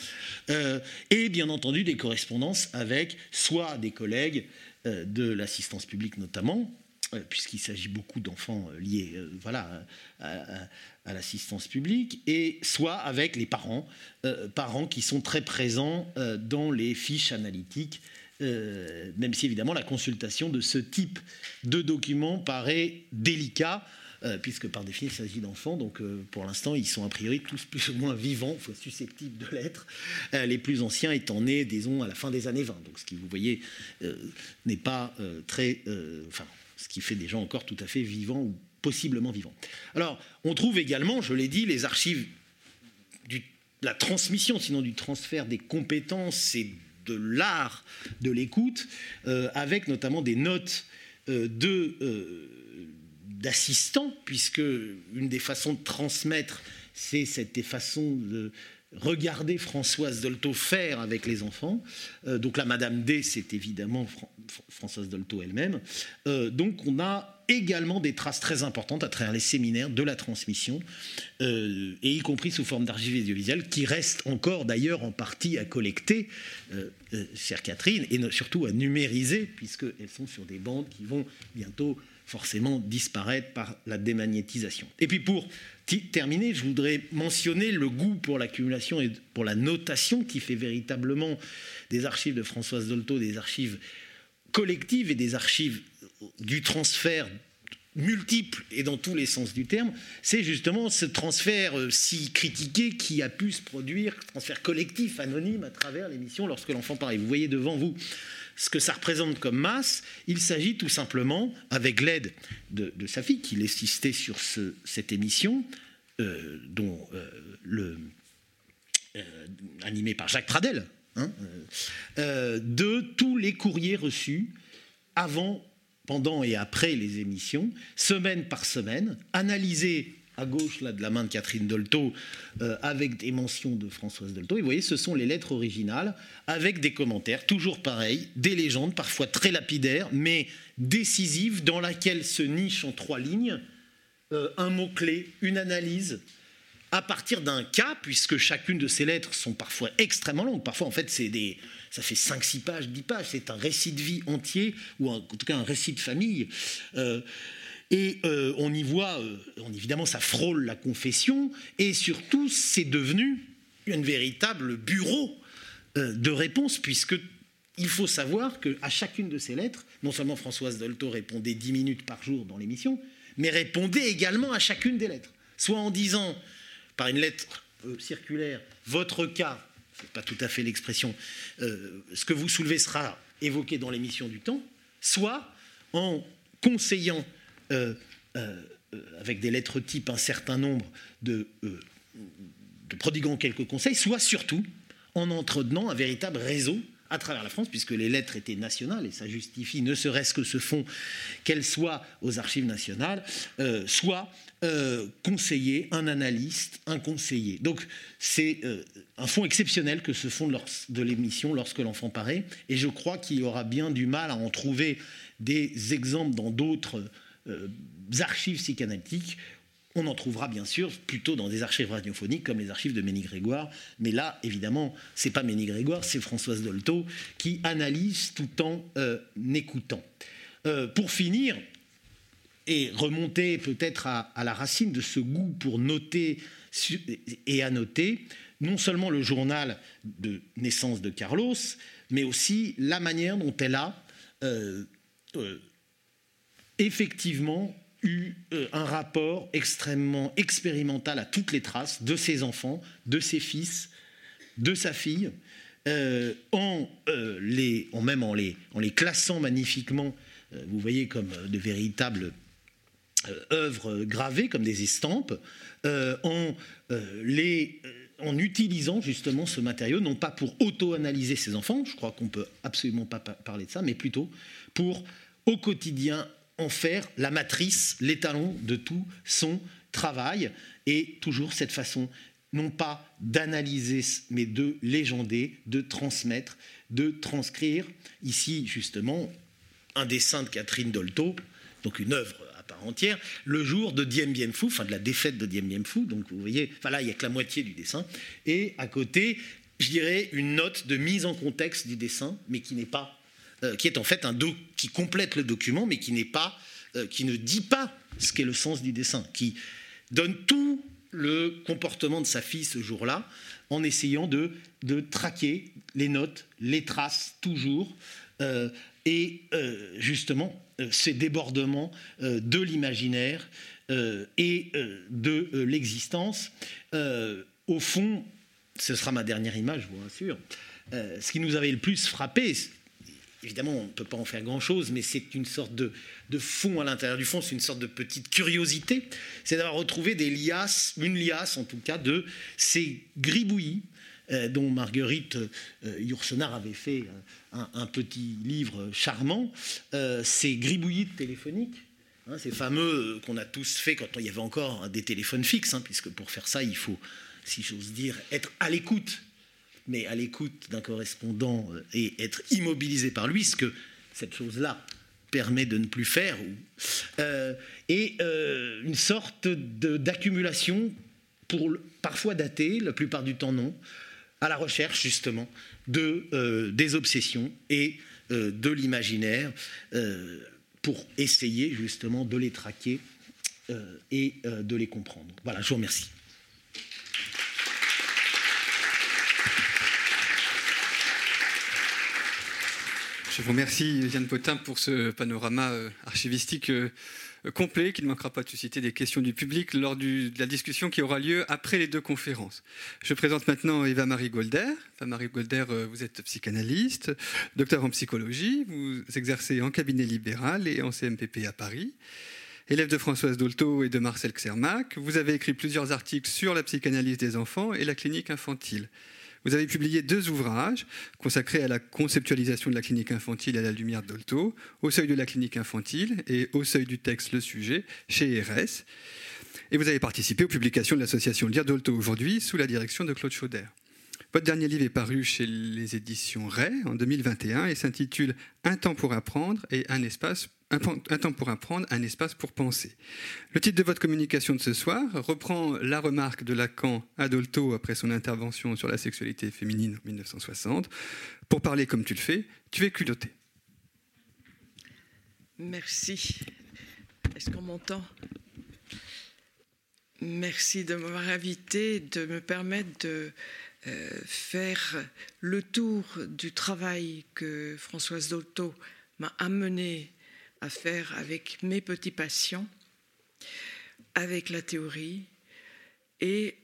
euh, et bien entendu des correspondances avec soit des collègues euh, de l'assistance publique notamment, euh, puisqu'il s'agit beaucoup d'enfants liés voilà, à, l'assistance publique, et soit avec les parents, parents qui sont très présents dans les fiches analytiques même si évidemment la consultation de ce type de document paraît délicat puisque par définition il s'agit d'enfants, donc euh, pour l'instant ils sont a priori tous plus ou moins vivants, <laughs> susceptibles de l'être, euh, les plus anciens étant nés, disons, à la fin des années 20, donc ce qui, vous voyez, n'est pas très... Enfin, ce qui fait des gens encore tout à fait vivants ou possiblement vivants. Alors, on trouve également, je l'ai dit, les archives de la transmission, sinon du transfert des compétences et de l'art de l'écoute, avec notamment des notes de d'assistants, puisque une des façons de transmettre, c'est cette façon de regarder Françoise Dolto faire avec les enfants. Euh, donc la Madame D, c'est évidemment Françoise Dolto elle-même. Euh, donc on a également des traces très importantes à travers les séminaires de la transmission, euh, et y compris sous forme d'archives audiovisuelles, qui restent encore d'ailleurs en partie à collecter, chère Catherine, et surtout à numériser, puisqu'elles sont sur des bandes qui vont bientôt forcément disparaître par la démagnétisation. Et puis pour terminer, je voudrais mentionner le goût pour l'accumulation et pour la notation qui fait véritablement des archives de Françoise Dolto des archives collectives et des archives du transfert multiple et dans tous les sens du terme, c'est justement ce transfert euh, si critiqué qui a pu se produire, transfert collectif, anonyme, à travers l'émission lorsque l'enfant parle. Vous voyez devant vous ce que ça représente comme masse, il s'agit tout simplement, avec l'aide de, sa fille qui l'assistait sur cette émission, euh, euh, euh, animé par Jacques Pradel, hein, de tous les courriers reçus avant, pendant et après les émissions, semaine par semaine, analysés à gauche là, de la main de Catherine Dolto, euh, avec des mentions de Françoise Dolto. Et vous voyez, ce sont les lettres originales, avec des commentaires, toujours pareils, des légendes, parfois très lapidaires, mais décisives, dans laquelle se niche en trois lignes euh, un mot-clé, une analyse, à partir d'un cas, puisque chacune de ces lettres sont parfois extrêmement longues. Parfois, en fait, c'est des, ça fait 5-6 pages, 10 pages. C'est un récit de vie entier, ou en tout cas un récit de famille. Euh, et euh, on y voit, euh, évidemment, ça frôle la confession, et surtout, c'est devenu un véritable bureau euh, de réponse, puisque il faut savoir qu'à chacune de ces lettres, non seulement Françoise Dolto répondait 10 minutes par jour dans l'émission, mais répondait également à chacune des lettres, soit en disant, par une lettre circulaire, votre cas, c'est pas tout à fait l'expression, ce que vous soulevez sera évoqué dans l'émission du temps, soit en conseillant euh, euh, avec des lettres types un certain nombre de, euh, quelques conseils, soit surtout en entretenant un véritable réseau à travers la France, puisque les lettres étaient nationales, et ça justifie ne serait-ce que ce fonds, qu'elles soient aux archives nationales, soit conseiller, un analyste, un conseiller. Donc c'est un fonds exceptionnel que ce fonds de, de l'émission lorsque l'enfant paraît, et je crois qu'il y aura bien du mal à en trouver des exemples dans d'autres euh, archives psychanalytiques, on en trouvera bien sûr plutôt dans des archives radiophoniques comme les archives de Ménie Grégoire. Mais là, évidemment, c'est pas Ménie Grégoire, c'est Françoise Dolto qui analyse tout en euh, écoutant. Euh, pour finir, et remonter peut-être à, la racine de ce goût pour noter et annoter, non seulement le journal de naissance de Carlos, mais aussi la manière dont elle a effectivement eu euh, un rapport extrêmement expérimental à toutes les traces de ses enfants, de ses fils, de sa fille, en, les, en, même en les, en les classant magnifiquement, vous voyez, comme de véritables œuvres gravées, comme des estampes, en les en utilisant justement ce matériau, non pas pour auto-analyser ses enfants, je crois qu'on peut absolument pas parler de ça, mais plutôt pour au quotidien en faire la matrice, l'étalon de tout son travail, et toujours cette façon, non pas d'analyser, mais de légender, de transmettre, de transcrire. Ici, justement, un dessin de Catherine Dolto, donc une œuvre entière, le jour de Dien Bien Phu, enfin de la défaite de Dien Bien Phu. Donc vous voyez, enfin là, il n'y a que la moitié du dessin. Et à côté, je dirais une note de mise en contexte du dessin, mais qui n'est pas, euh, qui est en fait un qui complète le document, mais qui n'est pas, euh, qui ne dit pas ce qu'est le sens du dessin, qui donne tout le comportement de sa fille ce jour-là, en essayant de, de traquer les notes, les traces toujours, euh, et justement ces débordements de l'imaginaire et de l'existence. Au fond, ce sera ma dernière image, vous rassure. Ce qui nous avait le plus frappé, évidemment, on ne peut pas en faire grand-chose, mais c'est une sorte de, fond à l'intérieur du fond, c'est une sorte de petite curiosité, c'est d'avoir retrouvé des liasses, une liasse en tout cas, de ces gribouillis dont Marguerite Yourcenar avait fait un, petit livre charmant, euh, ces gribouillis téléphoniques, hein, ces fameux qu'on a tous fait quand il y avait encore des téléphones fixes, hein, puisque pour faire ça, il faut, si j'ose dire, être à l'écoute, mais à l'écoute d'un correspondant euh, et être immobilisé par lui, ce que cette chose-là permet de ne plus faire, euh, et une sorte d'accumulation, parfois datée, la plupart du temps non, à la recherche justement de, euh, des obsessions et euh, de l'imaginaire euh, pour essayer justement de les traquer et de les comprendre. Voilà, je vous remercie. Je vous remercie, Yann Potin, pour ce panorama archivistique complet qui ne manquera pas de susciter des questions du public lors de la discussion qui aura lieu après les deux conférences. Je présente maintenant Eva-Marie Golder. Eva-Marie Golder, euh, vous êtes psychanalyste, docteur en psychologie, vous exercez en cabinet libéral et en CMPP à Paris. Élève de Françoise Dolto et de Marcel Xermac, vous avez écrit plusieurs articles sur la psychanalyse des enfants et la clinique infantile. Vous avez publié deux ouvrages consacrés à la conceptualisation de la clinique infantile à la lumière Dolto, Au seuil de la clinique infantile et Au seuil du texte, le sujet, chez RS. Et vous avez participé aux publications de l'association Lire Dolto aujourd'hui sous la direction de Claude Chauder. Votre dernier livre est paru chez les éditions Ray en 2021 et s'intitule Un temps pour apprendre et un espace un, temps pour apprendre, un espace pour penser. Le titre de votre communication de ce soir reprend la remarque de Lacan à Dolto après son intervention sur la sexualité féminine en 1960. Pour parler comme tu le fais, tu es culotté. Merci. Est-ce qu'on m'entend? Merci de m'avoir invité, de me permettre de euh, faire le tour du travail que Françoise Dolto m'a amené à faire avec mes petits patients, avec la théorie et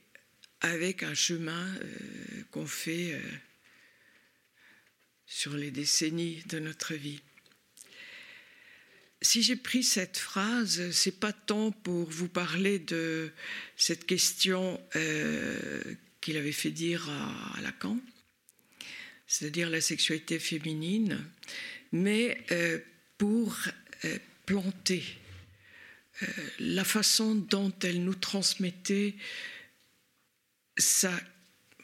avec un chemin euh, qu'on fait euh, sur les décennies de notre vie. Si j'ai pris cette phrase, c'est pas tant pour vous parler de cette question euh, qu'il avait fait dire à, Lacan, c'est-à-dire la sexualité féminine, mais pour euh, planter euh, la façon dont elle nous transmettait sa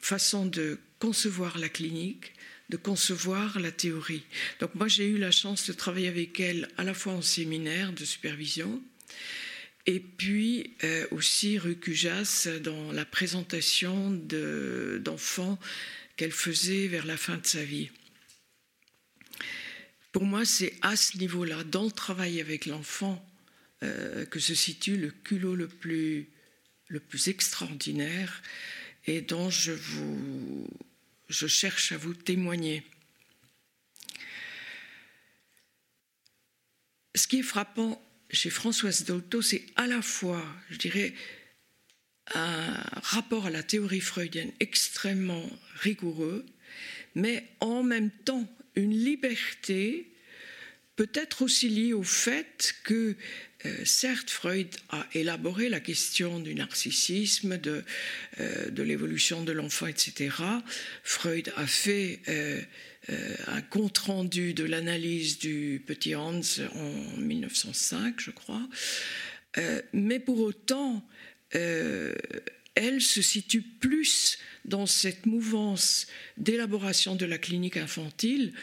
façon de concevoir la clinique, de concevoir la théorie. Donc moi j'ai eu la chance de travailler avec elle à la fois en séminaire de supervision et puis euh, aussi rue Cujas dans la présentation d'enfants qu'elle faisait vers la fin de sa vie. Pour moi, c'est à ce niveau-là, dans le travail avec l'enfant, euh, que se situe le culot le plus, extraordinaire et dont je, je cherche à vous témoigner. Ce qui est frappant chez Françoise Dolto, c'est à la fois, je dirais, un rapport à la théorie freudienne extrêmement rigoureux, mais en même temps une liberté peut-être aussi liée au fait que euh, certes, Freud a élaboré la question du narcissisme, de, euh, l'évolution de l'enfant, etc. Freud a fait euh, un compte-rendu de l'analyse du petit Hans en 1905, je crois. mais pour autant, elle se situe plus dans cette mouvance d'élaboration de la clinique infantile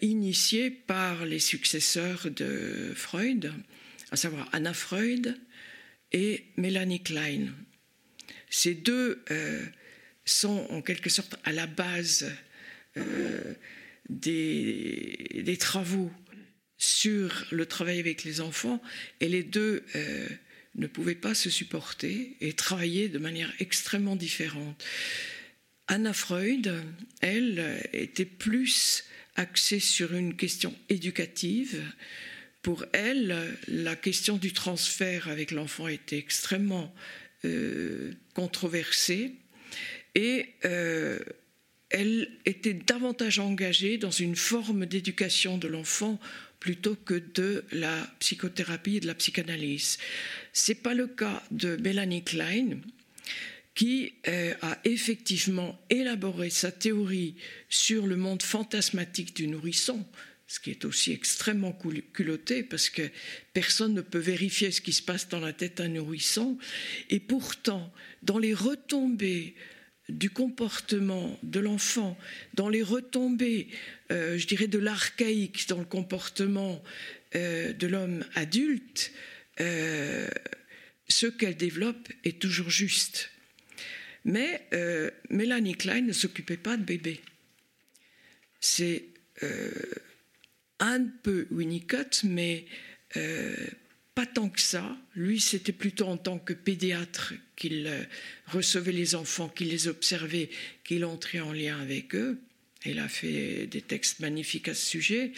initiée par les successeurs de Freud à savoir Anna Freud et Mélanie Klein. Ces deux euh, sont en quelque sorte à la base euh, des, travaux sur le travail avec les enfants et les deux euh, ne pouvaient pas se supporter et travailler de manière extrêmement différente. Anna Freud, elle, était plus axée sur une question éducative, pour elle, la question du transfert avec l'enfant était extrêmement euh, controversée et euh, elle était davantage engagée dans une forme d'éducation de l'enfant plutôt que de la psychothérapie et de la psychanalyse. Ce n'est pas le cas de Mélanie Klein, qui euh, a effectivement élaboré sa théorie sur le monde fantasmatique du nourrisson, ce qui est aussi extrêmement culotté parce que personne ne peut vérifier ce qui se passe dans la tête d'un nourrisson. Et pourtant, dans les retombées du comportement de l'enfant, dans les retombées, euh, je dirais, de l'archaïque dans le comportement euh, de l'homme adulte, euh, ce qu'elle développe est toujours juste. Mais Mélanie Klein ne s'occupait pas de bébé. C'est un peu Winnicott, mais pas tant que ça. Lui, c'était plutôt en tant que pédiatre qu'il euh, recevait les enfants, qu'il les observait, qu'il entrait en lien avec eux. Il a fait des textes magnifiques à ce sujet.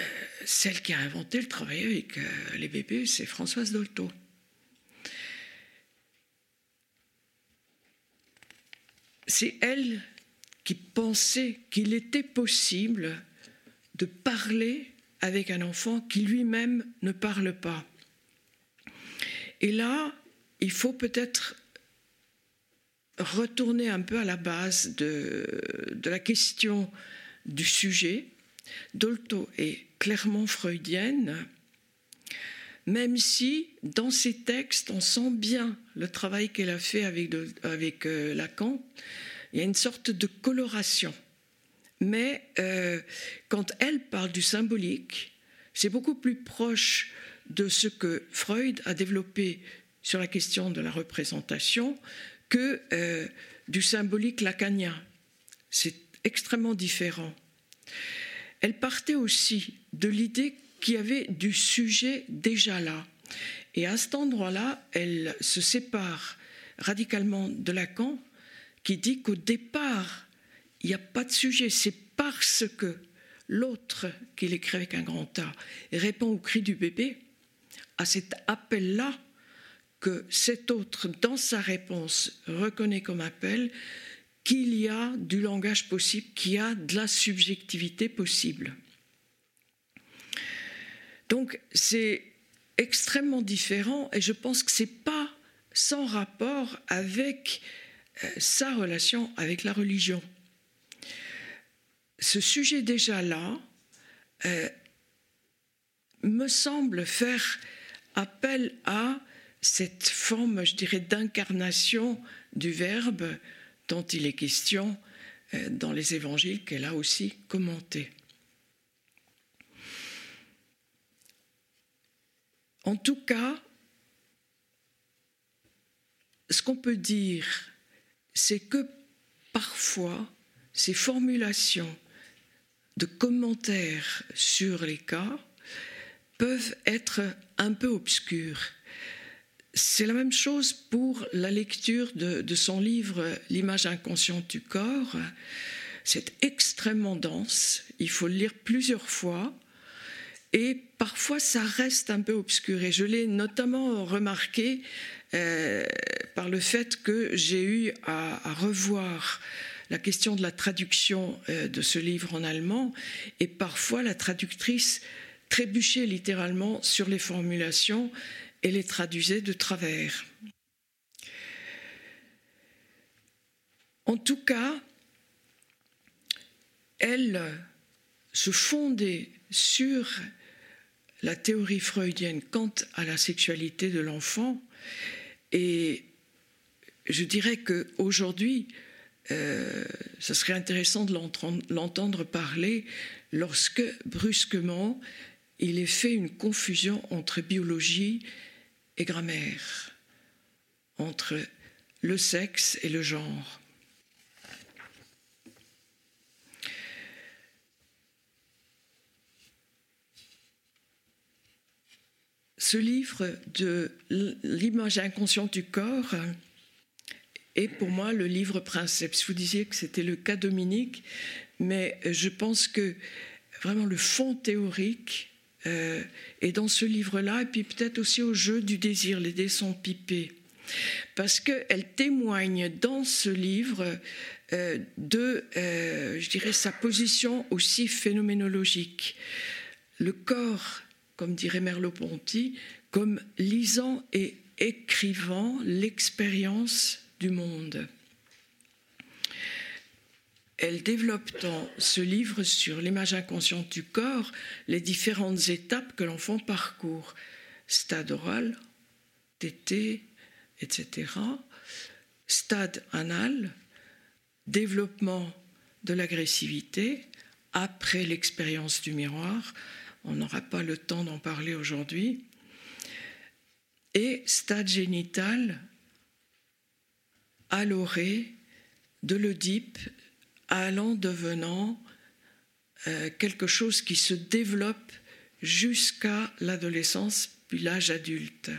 Euh, celle qui a inventé le travail avec les bébés, c'est Françoise Dolto. C'est elle qui pensait qu'il était possible de parler avec un enfant qui lui-même ne parle pas. Et là, il faut peut-être retourner un peu à la base de, la question du sujet. Dolto est clairement freudienne, même si dans ses textes, on sent bien le travail qu'elle a fait avec, avec euh, Lacan. Il y a une sorte de coloration mais euh, quand elle parle du symbolique, c'est beaucoup plus proche de ce que Freud a développé sur la question de la représentation que euh, du symbolique lacanien. C'est extrêmement différent. Elle partait aussi de l'idée qu'il y avait du sujet déjà là. Et à cet endroit-là, elle se sépare radicalement de Lacan, qui dit qu'au départ, il n'y a pas de sujet. C'est parce que l'autre, qu'il écrit avec un grand A, répond au cri du bébé, à cet appel-là, que cet autre, dans sa réponse, reconnaît comme appel qu'il y a du langage possible, qu'il y a de la subjectivité possible. Donc c'est extrêmement différent et je pense que ce n'est pas sans rapport avec euh, sa relation avec la religion ce sujet déjà là euh, me semble faire appel à cette forme, je dirais, d'incarnation du Verbe dont il est question euh, dans les évangiles qu'elle a aussi commenté. En tout cas, ce qu'on peut dire, c'est que parfois, ces formulations de commentaires sur les cas peuvent être un peu obscurs. C'est la même chose pour la lecture de, son livre L'image inconsciente du corps. C'est extrêmement dense, il faut le lire plusieurs fois et parfois ça reste un peu obscur. Et je l'ai notamment remarqué euh, par le fait que j'ai eu à, revoir la question de la traduction euh, de ce livre en allemand et parfois la traductrice trébuchait littéralement sur les formulations et les traduisait de travers. En tout cas, elle se fondait sur la théorie freudienne quant à la sexualité de l'enfant et je dirais qu'aujourd'hui, euh, ce serait intéressant de l'entendre parler lorsque brusquement il est fait une confusion entre biologie et grammaire, entre le sexe et le genre. Ce livre de l'image inconsciente du corps est pour moi le livre princeps. Vous disiez que c'était le cas Dominique, mais je pense que vraiment le fond théorique euh, est dans ce livre-là, et puis peut-être aussi au jeu du désir, les dés sont pipés. Parce qu'elle témoigne dans ce livre euh, de, euh, je dirais, sa position aussi phénoménologique. Le corps comme dirait Merleau-Ponty, comme lisant et écrivant l'expérience monde. Elle développe dans ce livre sur l'image inconsciente du corps les différentes étapes que l'enfant parcourt. Stade oral, tété, etc. Stade anal, développement de l'agressivité après l'expérience du miroir, on n'aura pas le temps d'en parler aujourd'hui. Et stade génital, aloré, de l'Oedipe, allant devenant euh, quelque chose qui se développe jusqu'à l'adolescence puis l'âge adulte.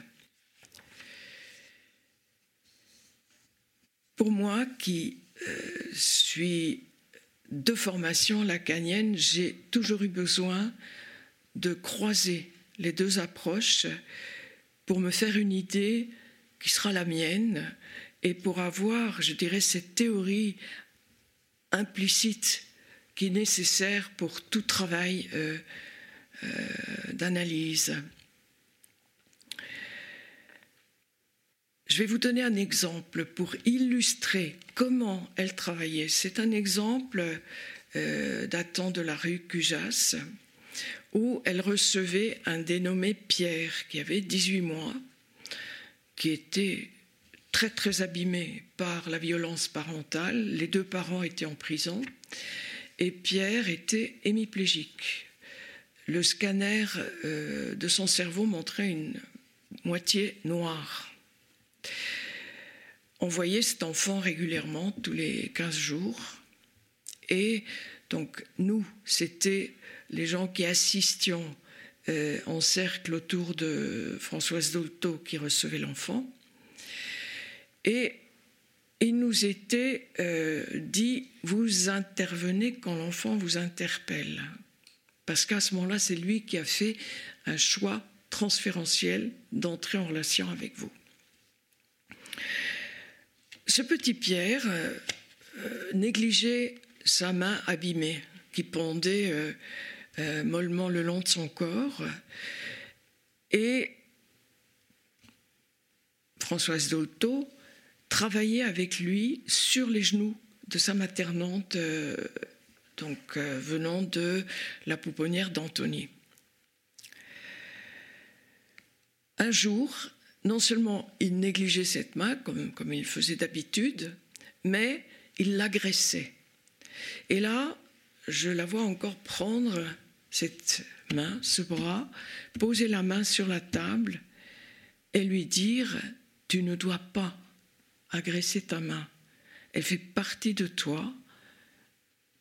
Pour moi qui euh, suis de formation lacanienne, j'ai toujours eu besoin de croiser les deux approches pour me faire une idée qui sera la mienne et pour avoir, je dirais, cette théorie implicite qui est nécessaire pour tout travail euh, euh, d'analyse. Je vais vous donner un exemple pour illustrer comment elle travaillait. C'est un exemple euh, datant de la rue Cujas où elle recevait un dénommé Pierre qui avait 18 mois, qui était très très abîmé par la violence parentale. Les deux parents étaient en prison et Pierre était hémiplégique. Le scanner euh, de son cerveau montrait une moitié noire. On voyait cet enfant régulièrement tous les 15 jours et donc nous, c'était les gens qui assistions euh, en cercle autour de Françoise Dolto qui recevait l'enfant. Et il nous était euh, dit, vous intervenez quand l'enfant vous interpelle. Parce qu'à ce moment-là, c'est lui qui a fait un choix transférentiel d'entrer en relation avec vous. Ce petit Pierre euh, négligeait sa main abîmée qui pendait euh, mollement le long de son corps. Et Françoise Dolto travaillait avec lui sur les genoux de sa maternante, euh, donc euh, venant de la pouponnière d'Antony. Un jour, non seulement il négligeait cette main, comme, comme il faisait d'habitude, mais il l'agressait. Et là, je la vois encore prendre cette main, ce bras, poser la main sur la table et lui dire, tu ne dois pas agresser ta main. Elle fait partie de toi.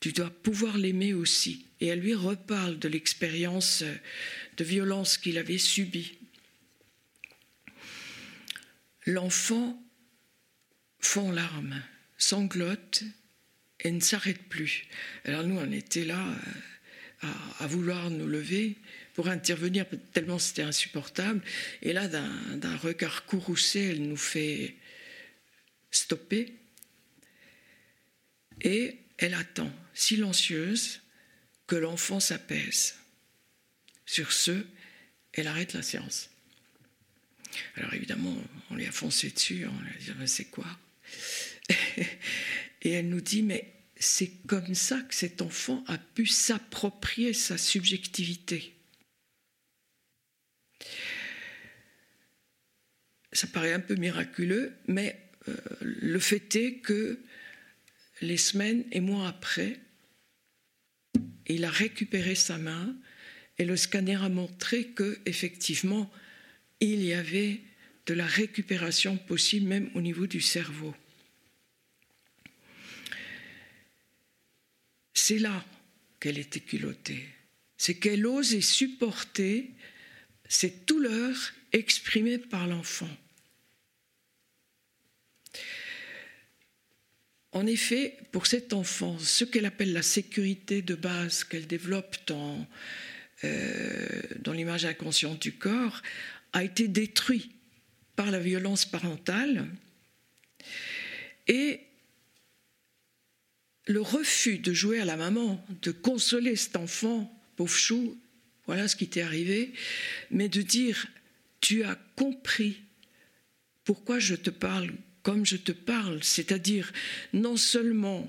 Tu dois pouvoir l'aimer aussi. Et elle lui reparle de l'expérience de violence qu'il avait subie. L'enfant fond larmes, sanglote et ne s'arrête plus. Alors nous, on était là. Euh, à, vouloir nous lever pour intervenir, tellement c'était insupportable. Et là, d'un regard courroucé, elle nous fait stopper. Et elle attend, silencieuse, que l'enfant s'apaise. Sur ce, elle arrête la séance. Alors évidemment, on lui a foncé dessus, on lui a dit, c'est quoi? Et elle nous dit, mais c'est comme ça que cet enfant a pu s'approprier sa subjectivité. Ça paraît un peu miraculeux, mais euh, le fait est que les semaines et mois après, il a récupéré sa main et le scanner a montré que effectivement il y avait de la récupération possible même au niveau du cerveau. C'est là qu'elle était culottée. C'est qu'elle osait supporter cette douleur exprimée par l'enfant. En effet, pour cet enfant, ce qu'elle appelle la sécurité de base qu'elle développe dans, euh, dans l'image inconsciente du corps a été détruit par la violence parentale et le refus de jouer à la maman, de consoler cet enfant, pauvre chou, voilà ce qui t'est arrivé, mais de dire, tu as compris pourquoi je te parle comme je te parle, c'est-à-dire non seulement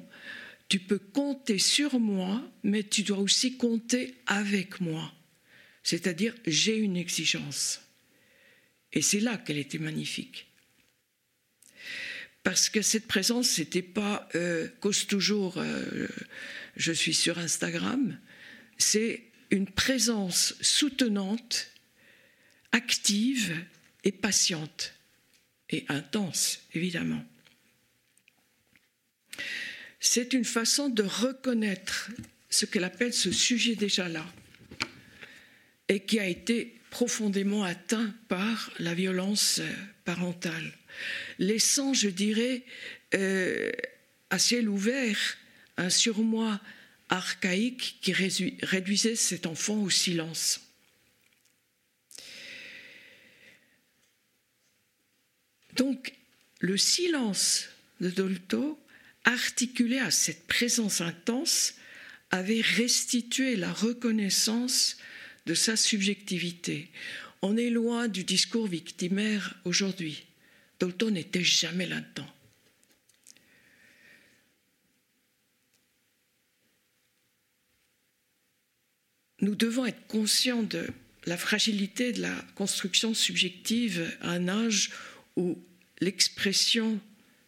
tu peux compter sur moi, mais tu dois aussi compter avec moi, c'est-à-dire j'ai une exigence. Et c'est là qu'elle était magnifique. Parce que cette présence, n'était pas euh, cause toujours, euh, je suis sur Instagram, c'est une présence soutenante, active et patiente et intense, évidemment. C'est une façon de reconnaître ce qu'elle appelle ce sujet déjà là et qui a été profondément atteint par la violence parentale, laissant, je dirais, euh, à ciel ouvert un surmoi archaïque qui réduisait cet enfant au silence. Donc, le silence de Dolto, articulé à cette présence intense, avait restitué la reconnaissance de sa subjectivité. On est loin du discours victimaire aujourd'hui. Dolto n'était jamais là-dedans. Nous devons être conscients de la fragilité de la construction subjective à un âge où l'expression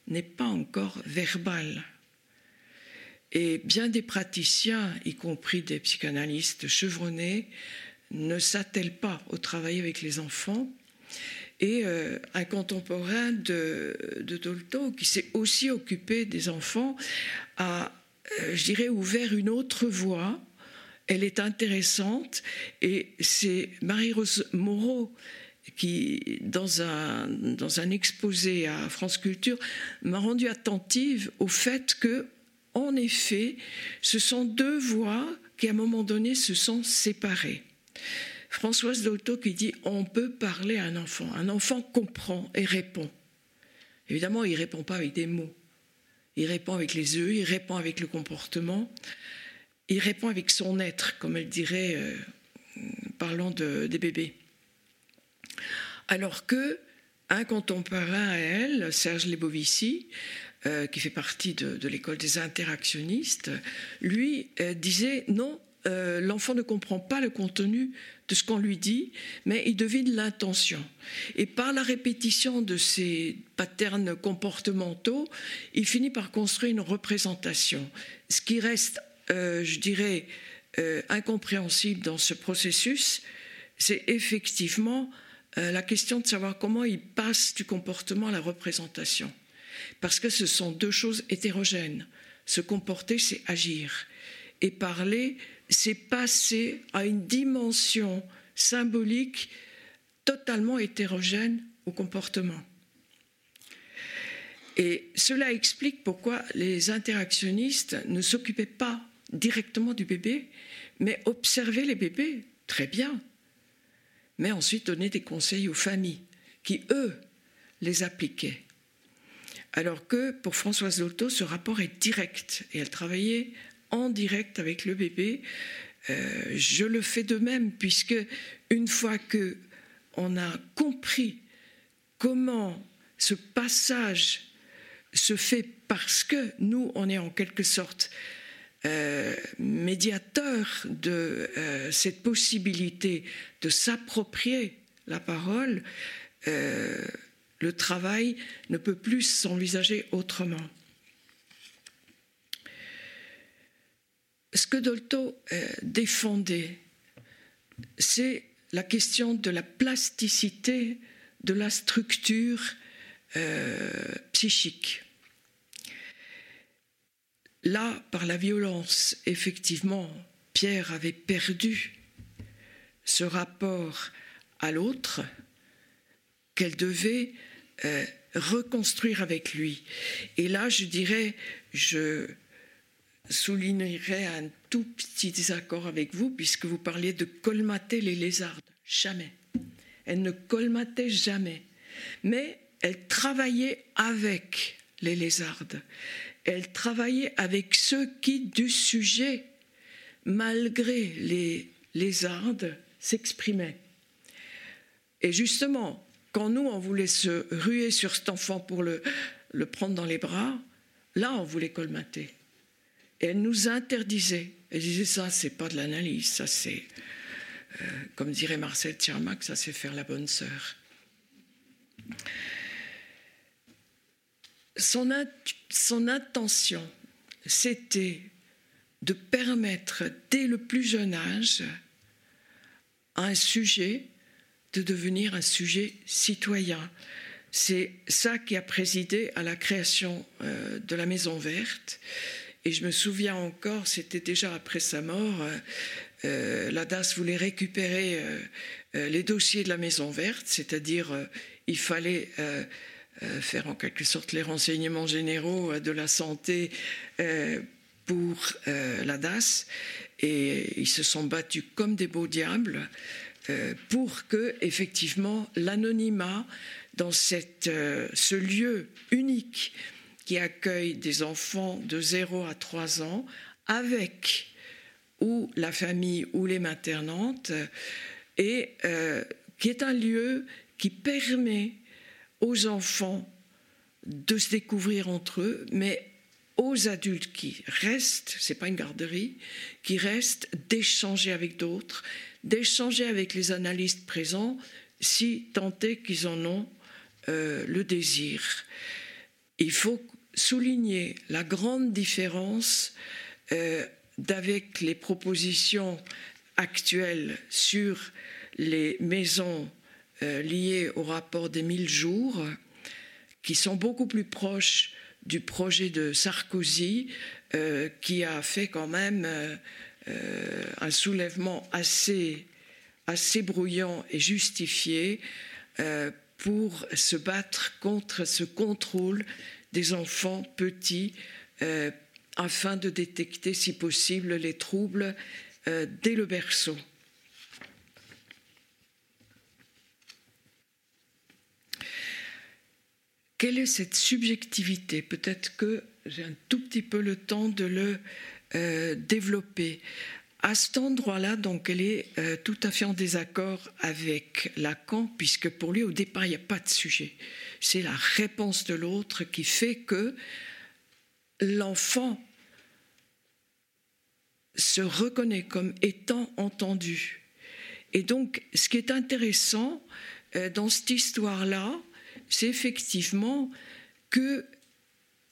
n'est pas encore verbale. Et bien des praticiens, y compris des psychanalystes chevronnés, ne s'attellent pas au travail avec les enfants. Et euh, un contemporain de, Dolto, qui s'est aussi occupé des enfants, a, euh, je dirais, ouvert une autre voie. Elle est intéressante et c'est Marie-Rose Moreau qui, dans un, dans un exposé à France Culture, m'a rendu attentive au fait que, en effet, ce sont deux voix qui, à un moment donné, se sont séparées. Françoise Dolto qui dit on peut parler à un enfant. Un enfant comprend et répond. Évidemment, il ne répond pas avec des mots. Il répond avec les yeux, il répond avec le comportement, il répond avec son être, comme elle dirait, euh, parlant de, des bébés. Alors que un contemporain à elle, Serge Lebovici, euh, qui fait partie de, l'école des interactionnistes, lui euh, disait non, euh, l'enfant ne comprend pas le contenu de ce qu'on lui dit, mais il devine l'intention. Et par la répétition de ces patterns comportementaux, il finit par construire une représentation. Ce qui reste, je dirais, incompréhensible dans ce processus, c'est effectivement euh, la question de savoir comment il passe du comportement à la représentation. Parce que ce sont deux choses hétérogènes. Se comporter, c'est agir. Et parler, c'est passer à une dimension symbolique totalement hétérogène au comportement. Et cela explique pourquoi les interactionnistes ne s'occupaient pas directement du bébé, mais observaient les bébés très bien, mais ensuite donner des conseils aux familles qui, eux, les appliquaient. Alors que pour Françoise Lotto, ce rapport est direct et elle travaillait en direct avec le bébé. Euh, je le fais de même puisque une fois que on a compris comment ce passage se fait parce que nous, on est en quelque sorte euh, médiateur de euh, cette possibilité de s'approprier la parole, euh, le travail ne peut plus s'envisager autrement. Ce que Dolto défendait, c'est la question de la plasticité de la structure psychique. Là, par la violence, effectivement, Pierre avait perdu ce rapport à l'autre qu'elle devait euh, reconstruire avec lui. Et là, je dirais, je soulignerai un tout petit désaccord avec vous, puisque vous parliez de colmater les lézardes. Jamais. Elle ne colmatait jamais. Mais elle travaillait avec les lézardes elle travaillait avec ceux qui, du sujet, malgré les lézardes, s'exprimaient. Et justement, quand nous, on voulait se ruer sur cet enfant pour le, le prendre dans les bras, là, on voulait colmater. Et elle nous interdisait. Elle disait ça, c'est pas de l'analyse, ça c'est, euh, comme dirait Marcel Tchermak, ça c'est faire la bonne sœur son, intention, c'était de permettre dès le plus jeune âge à un sujet de devenir un sujet citoyen. C'est ça qui a présidé à la création euh, de la Maison Verte. Et je me souviens encore, c'était déjà après sa mort, euh, euh la DAS voulait récupérer les dossiers de la Maison Verte, c'est-à-dire il fallait faire en quelque sorte les renseignements généraux euh, de la santé euh, pour la DAS. Et ils se sont battus comme des beaux diables pour que, effectivement, l'anonymat dans cette, ce lieu unique qui accueille des enfants de 0 à 3 ans avec ou la famille ou les maternantes, et qui est un lieu qui permet aux enfants de se découvrir entre eux, mais aux adultes qui restent, c'est pas une garderie, qui restent d'échanger avec d'autres, d'échanger avec les analystes présents, si tant est qu'ils en ont euh, le désir. Il faut souligner la grande différence euh, les propositions actuelles sur les maisons euh, liés au rapport des 1000 jours, qui sont beaucoup plus proches du projet de Sarkozy, euh, qui a fait quand même euh, un soulèvement assez, assez brouillant et justifié pour se battre contre ce contrôle des enfants petits afin de détecter, si possible, les troubles dès le berceau. Quelle est cette subjectivité? Peut-être que j'ai un tout petit peu le temps de le euh, développer. À cet endroit-là, donc, elle est euh, tout à fait en désaccord avec Lacan, puisque pour lui, au départ, il n'y a pas de sujet. C'est la réponse de l'autre qui fait que l'enfant se reconnaît comme étant entendu. Et donc, ce qui est intéressant euh, dans cette histoire-là, c'est effectivement que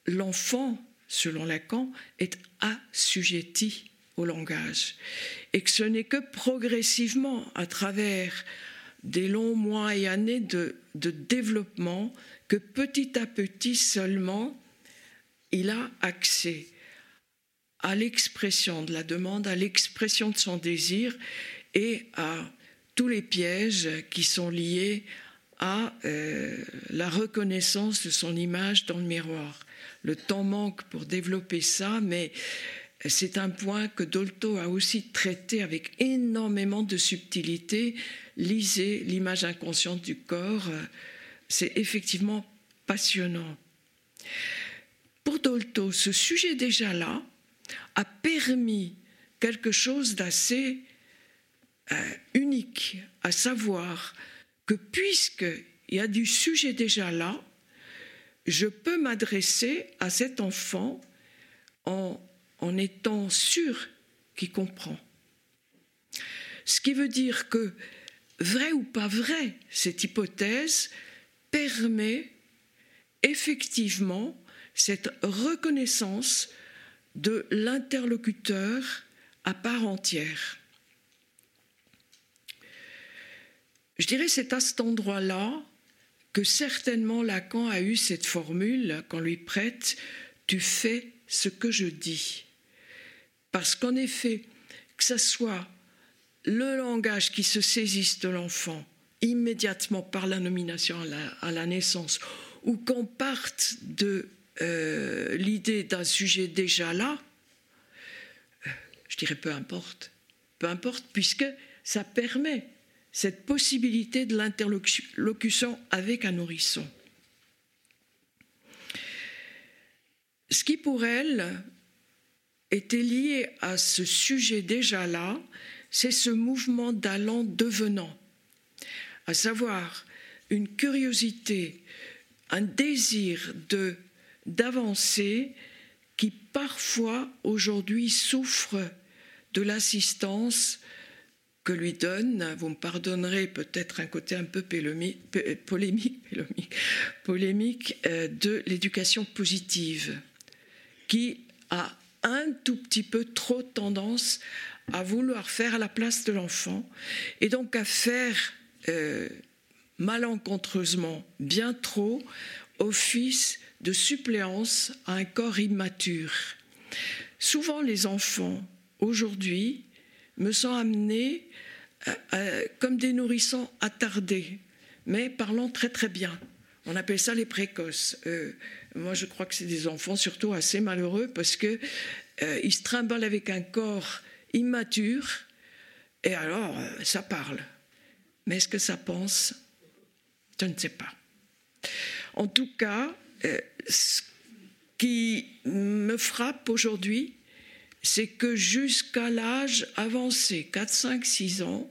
l'enfant, selon Lacan, est assujetti au langage et que ce n'est que progressivement, à travers des longs mois et années de, développement, que petit à petit seulement, il a accès à l'expression de la demande, à l'expression de son désir et à tous les pièges qui sont liés à euh, la reconnaissance de son image dans le miroir. Le temps manque pour développer ça, mais c'est un point que Dolto a aussi traité avec énormément de subtilité. Lisez l'image inconsciente du corps, c'est effectivement passionnant. Pour Dolto, ce sujet déjà là a permis quelque chose d'assez euh, unique, à savoir que puisqu'il y a du sujet déjà là, je peux m'adresser à cet enfant en, étant sûr qu'il comprend. Ce qui veut dire que, vrai ou pas vrai, cette hypothèse permet effectivement cette reconnaissance de l'interlocuteur à part entière. Je dirais c'est à cet endroit-là que certainement Lacan a eu cette formule qu'on lui prête Tu fais ce que je dis. Parce qu'en effet, que ce soit le langage qui se saisisse de l'enfant immédiatement par la nomination à la, naissance, ou qu'on parte de euh, l'idée d'un sujet déjà là, je dirais peu importe. Peu importe, puisque ça permet cette possibilité de l'interlocution avec un nourrisson. Ce qui pour elle était lié à ce sujet déjà là, c'est ce mouvement d'allant-devenant, à savoir une curiosité, un désir d'avancer qui parfois aujourd'hui souffre de l'assistance que lui donne, vous me pardonnerez peut-être un côté un peu polémique, <laughs> polémique, euh, de l'éducation positive, qui a un tout petit peu trop tendance à vouloir faire à la place de l'enfant et donc à faire euh, malencontreusement bien trop office de suppléance à un corps immature. Souvent les enfants aujourd'hui me sont amenés euh, euh, comme des nourrissons attardés, mais parlant très très bien. On appelle ça les précoces. Euh, moi, je crois que c'est des enfants surtout assez malheureux parce que ils se trimballent avec un corps immature et alors ça parle. Mais est-ce que ça pense? Je ne sais pas. En tout cas, ce qui me frappe aujourd'hui, c'est que jusqu'à l'âge avancé, 4, 5, 6 ans,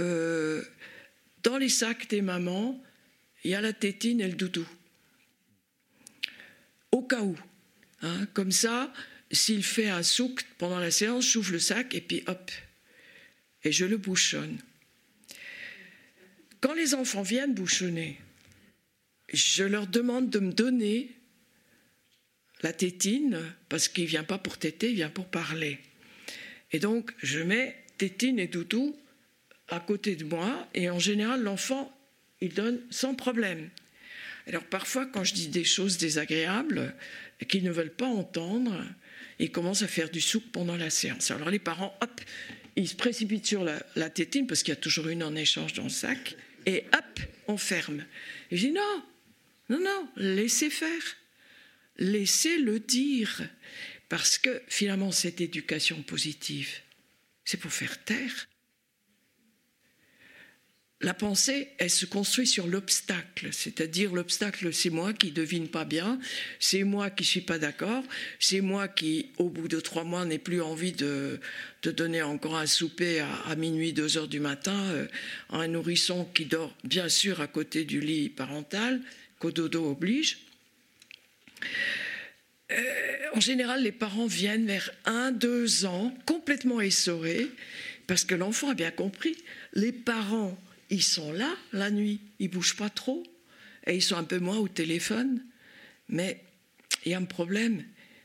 euh, dans les sacs des mamans, il y a la tétine et le doudou. Au cas où. Hein, comme ça, s'il fait un souk pendant la séance, j'ouvre le sac et puis hop, et je le bouchonne. Quand les enfants viennent bouchonner, je leur demande de me donner la tétine, parce qu'il vient pas pour téter, il vient pour parler. Et donc, je mets tétine et doudou à côté de moi, et en général, l'enfant, il donne sans problème. Alors parfois, quand je dis des choses désagréables qu'ils ne veulent pas entendre, ils commencent à faire du souk pendant la séance. Alors les parents, hop, ils se précipitent sur la, tétine, parce qu'il y a toujours une en échange dans le sac, et hop, on ferme. Je dis non, non, non, laissez faire laissez-le dire, parce que finalement cette éducation positive, c'est pour faire taire. La pensée, elle se construit sur l'obstacle, c'est-à-dire l'obstacle, c'est moi qui devine pas bien, c'est moi qui suis pas d'accord, c'est moi qui, au bout de trois mois, n'ai plus envie de, donner encore un souper à, minuit, deux heures du matin euh, à un nourrisson qui dort bien sûr à côté du lit parental, qu'au dodo oblige. Euh, en général, les parents viennent vers un, deux ans, complètement essorés, parce que l'enfant a bien compris. Les parents, ils sont là la nuit, ils bougent pas trop, et ils sont un peu moins au téléphone. Mais il y a un problème,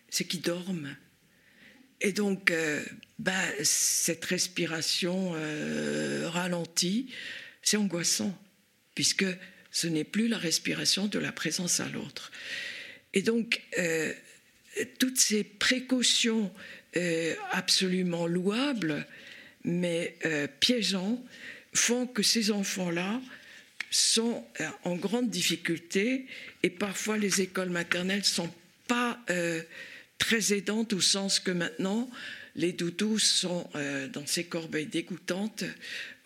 c'est qu'ils dorment. Et donc, euh, bah, cette respiration euh, ralentie, c'est angoissant, puisque ce n'est plus la respiration de la présence à l'autre. Et donc, euh, toutes ces précautions euh, absolument louables, mais euh, piégeantes, font que ces enfants-là sont en grande difficulté et parfois les écoles maternelles ne sont pas très aidante au sens que maintenant, les doudous sont euh, dans ces corbeilles dégoûtantes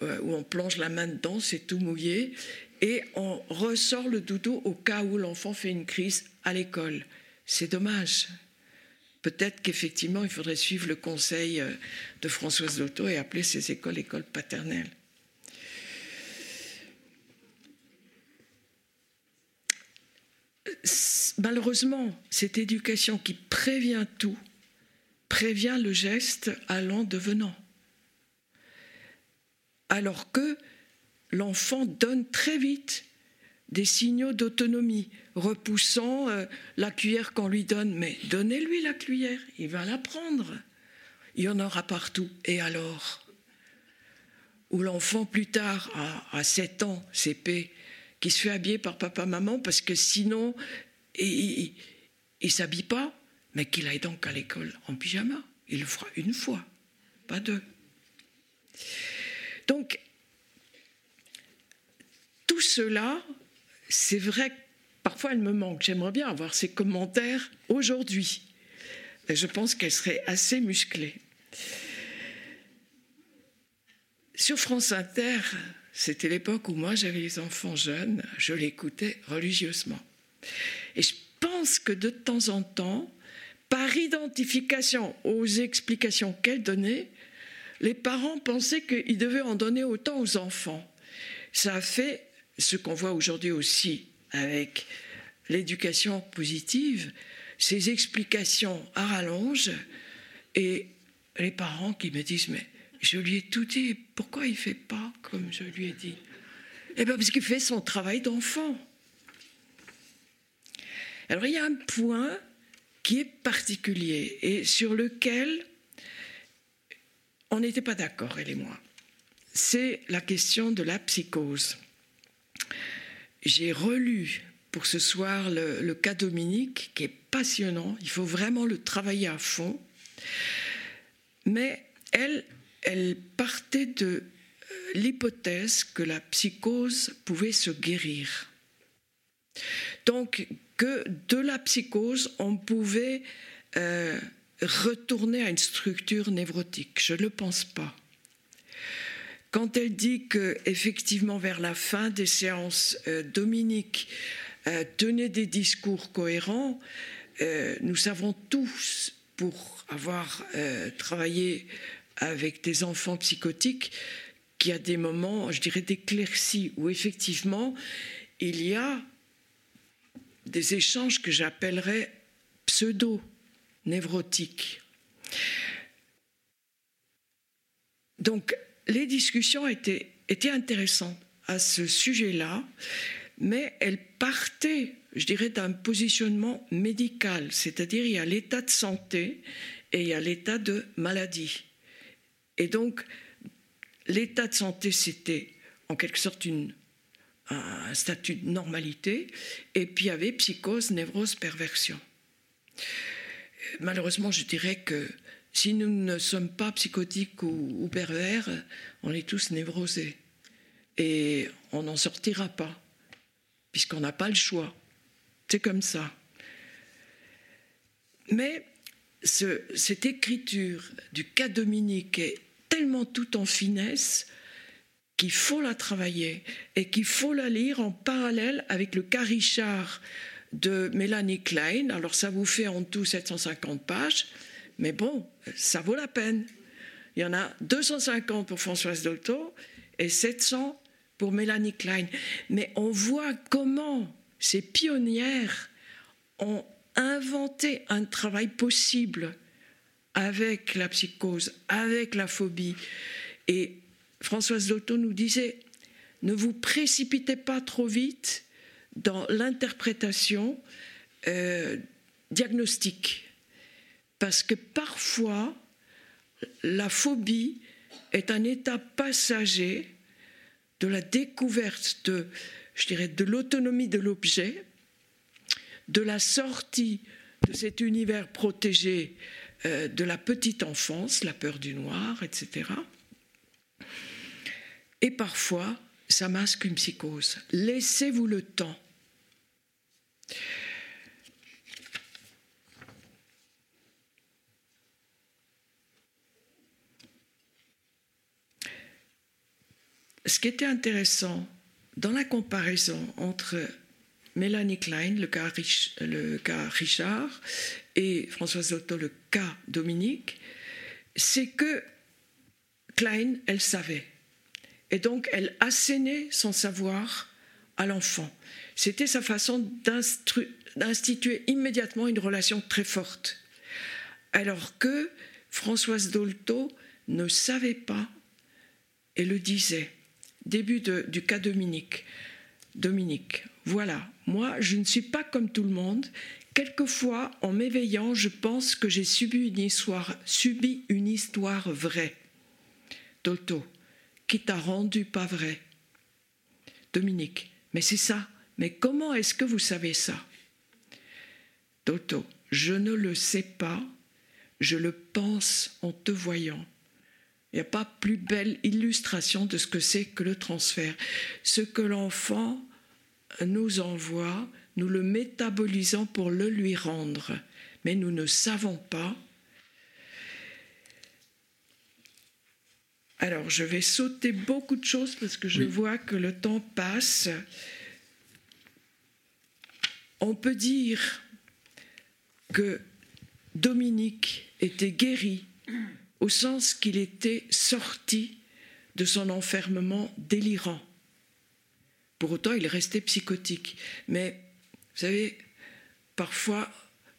euh, où on plonge la main dedans, c'est tout mouillé, et on ressort le doudou au cas où l'enfant fait une crise à l'école. C'est dommage. Peut-être qu'effectivement, il faudrait suivre le conseil euh, de Françoise Lotto et appeler ces écoles écoles paternelles. Malheureusement, cette éducation qui prévient tout, prévient le geste allant devenant. Alors que l'enfant donne très vite des signaux d'autonomie, repoussant euh, la cuillère qu'on lui donne. Mais donnez-lui la cuillère, il va la prendre. Il y en aura partout. Et alors? Ou l'enfant plus tard, à, 7 ans, CP, qui se fait habiller par papa-maman parce que sinon, il ne s'habille pas, mais qu'il aille donc à l'école en pyjama. Il le fera une fois, pas deux. Donc, tout cela, c'est vrai parfois elle me manque. J'aimerais bien avoir ses commentaires aujourd'hui. je pense qu'elle serait assez musclée. Sur France Inter, c'était l'époque où moi j'avais les enfants jeunes, je l'écoutais religieusement. Et je pense que de temps en temps, par identification aux explications qu'elle donnait, les parents pensaient qu'ils devaient en donner autant aux enfants. Ça a fait ce qu'on voit aujourd'hui aussi avec l'éducation positive, ces explications à rallonge et les parents qui me disent mais je lui ai tout dit, pourquoi il ne fait pas comme je lui ai dit? Eh bien parce qu'il fait son travail d'enfant. Alors il y a un point qui est particulier et sur lequel on n'était pas d'accord, elle et moi. C'est la question de la psychose j'ai relu pour ce soir le, cas Dominique, qui est passionnant. Il faut vraiment le travailler à fond. Mais elle, partait de euh, l'hypothèse que la psychose pouvait se guérir. Donc, que de la psychose, on pouvait euh, retourner à une structure névrotique. Je ne le pense pas. Quand elle dit que effectivement vers la fin des séances, euh, Dominique euh, tenait des discours cohérents, euh, nous savons tous, pour avoir travaillé avec des enfants psychotiques, qu'il y a des moments, je dirais, d'éclaircie, où effectivement il y a des échanges que j'appellerais pseudo-névrotiques. Donc, les discussions étaient, intéressantes à ce sujet-là, mais elles partaient, je dirais, d'un positionnement médical, c'est-à-dire il y a l'état de santé et il y a l'état de maladie. Et donc, l'état de santé, c'était en quelque sorte un statut de normalité, et puis il y avait psychose, névrose, perversion. Malheureusement, je dirais que si nous ne sommes pas psychotiques ou, pervers, on est tous névrosés. Et on n'en sortira pas, puisqu'on n'a pas le choix. C'est comme ça. Mais cette écriture du cas Dominique est tellement tout en finesse qu'il faut la travailler et qu'il faut la lire en parallèle avec le cas Richard de Mélanie Klein. Alors ça vous fait en tout 750 pages. Mais bon, ça vaut la peine. Il y en a 250 pour Françoise Dolto et 700 pour Mélanie Klein. Mais on voit comment ces pionnières ont inventé un travail possible avec la psychose, avec la phobie. Et Françoise Dolto nous disait, ne vous précipitez pas trop vite dans l'interprétation euh, diagnostique parce que parfois, la phobie est un état passager de la découverte de, je dirais, de l'autonomie de l'objet, de la sortie de cet univers protégé euh, de la petite enfance, la peur du noir, etc. Et parfois, ça masque une psychose. Laissez-vous le temps. Ce qui était intéressant dans la comparaison entre Mélanie Klein, le cas, Richard, et Françoise Otto, le cas Dominique, c'est que Klein, elle savait. Et donc, elle assénait son savoir à l'enfant. C'était sa façon d'instituer immédiatement une relation très forte. Alors que Françoise Dolto ne savait pas et le disait. Début du cas Dominique. Dominique, voilà, moi je ne suis pas comme tout le monde. Quelquefois, en m'éveillant, je pense que j'ai subi une histoire, subi une histoire vraie. Dolto, qui t'a rendu pas vrai? Dominique, mais c'est ça. Mais comment est-ce que vous savez ça? Dolto, je ne le sais pas, je le pense en te voyant. Il n'y a pas plus belle illustration de ce que c'est que le transfert. Ce que l'enfant nous envoie, nous le métabolisons pour le lui rendre, mais nous ne savons pas. Alors, je vais sauter beaucoup de choses parce que je vois que le temps passe. On peut dire que Dominique était guéri au sens qu'il était sorti de son enfermement délirant. Pour autant, il restait psychotique. Mais, vous savez, parfois,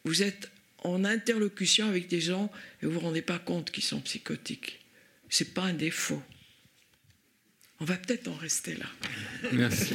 vous êtes en interlocution avec des gens et vous ne vous rendez pas compte qu'ils sont psychotiques. Ce n'est pas un défaut. On va peut-être en rester là. Merci.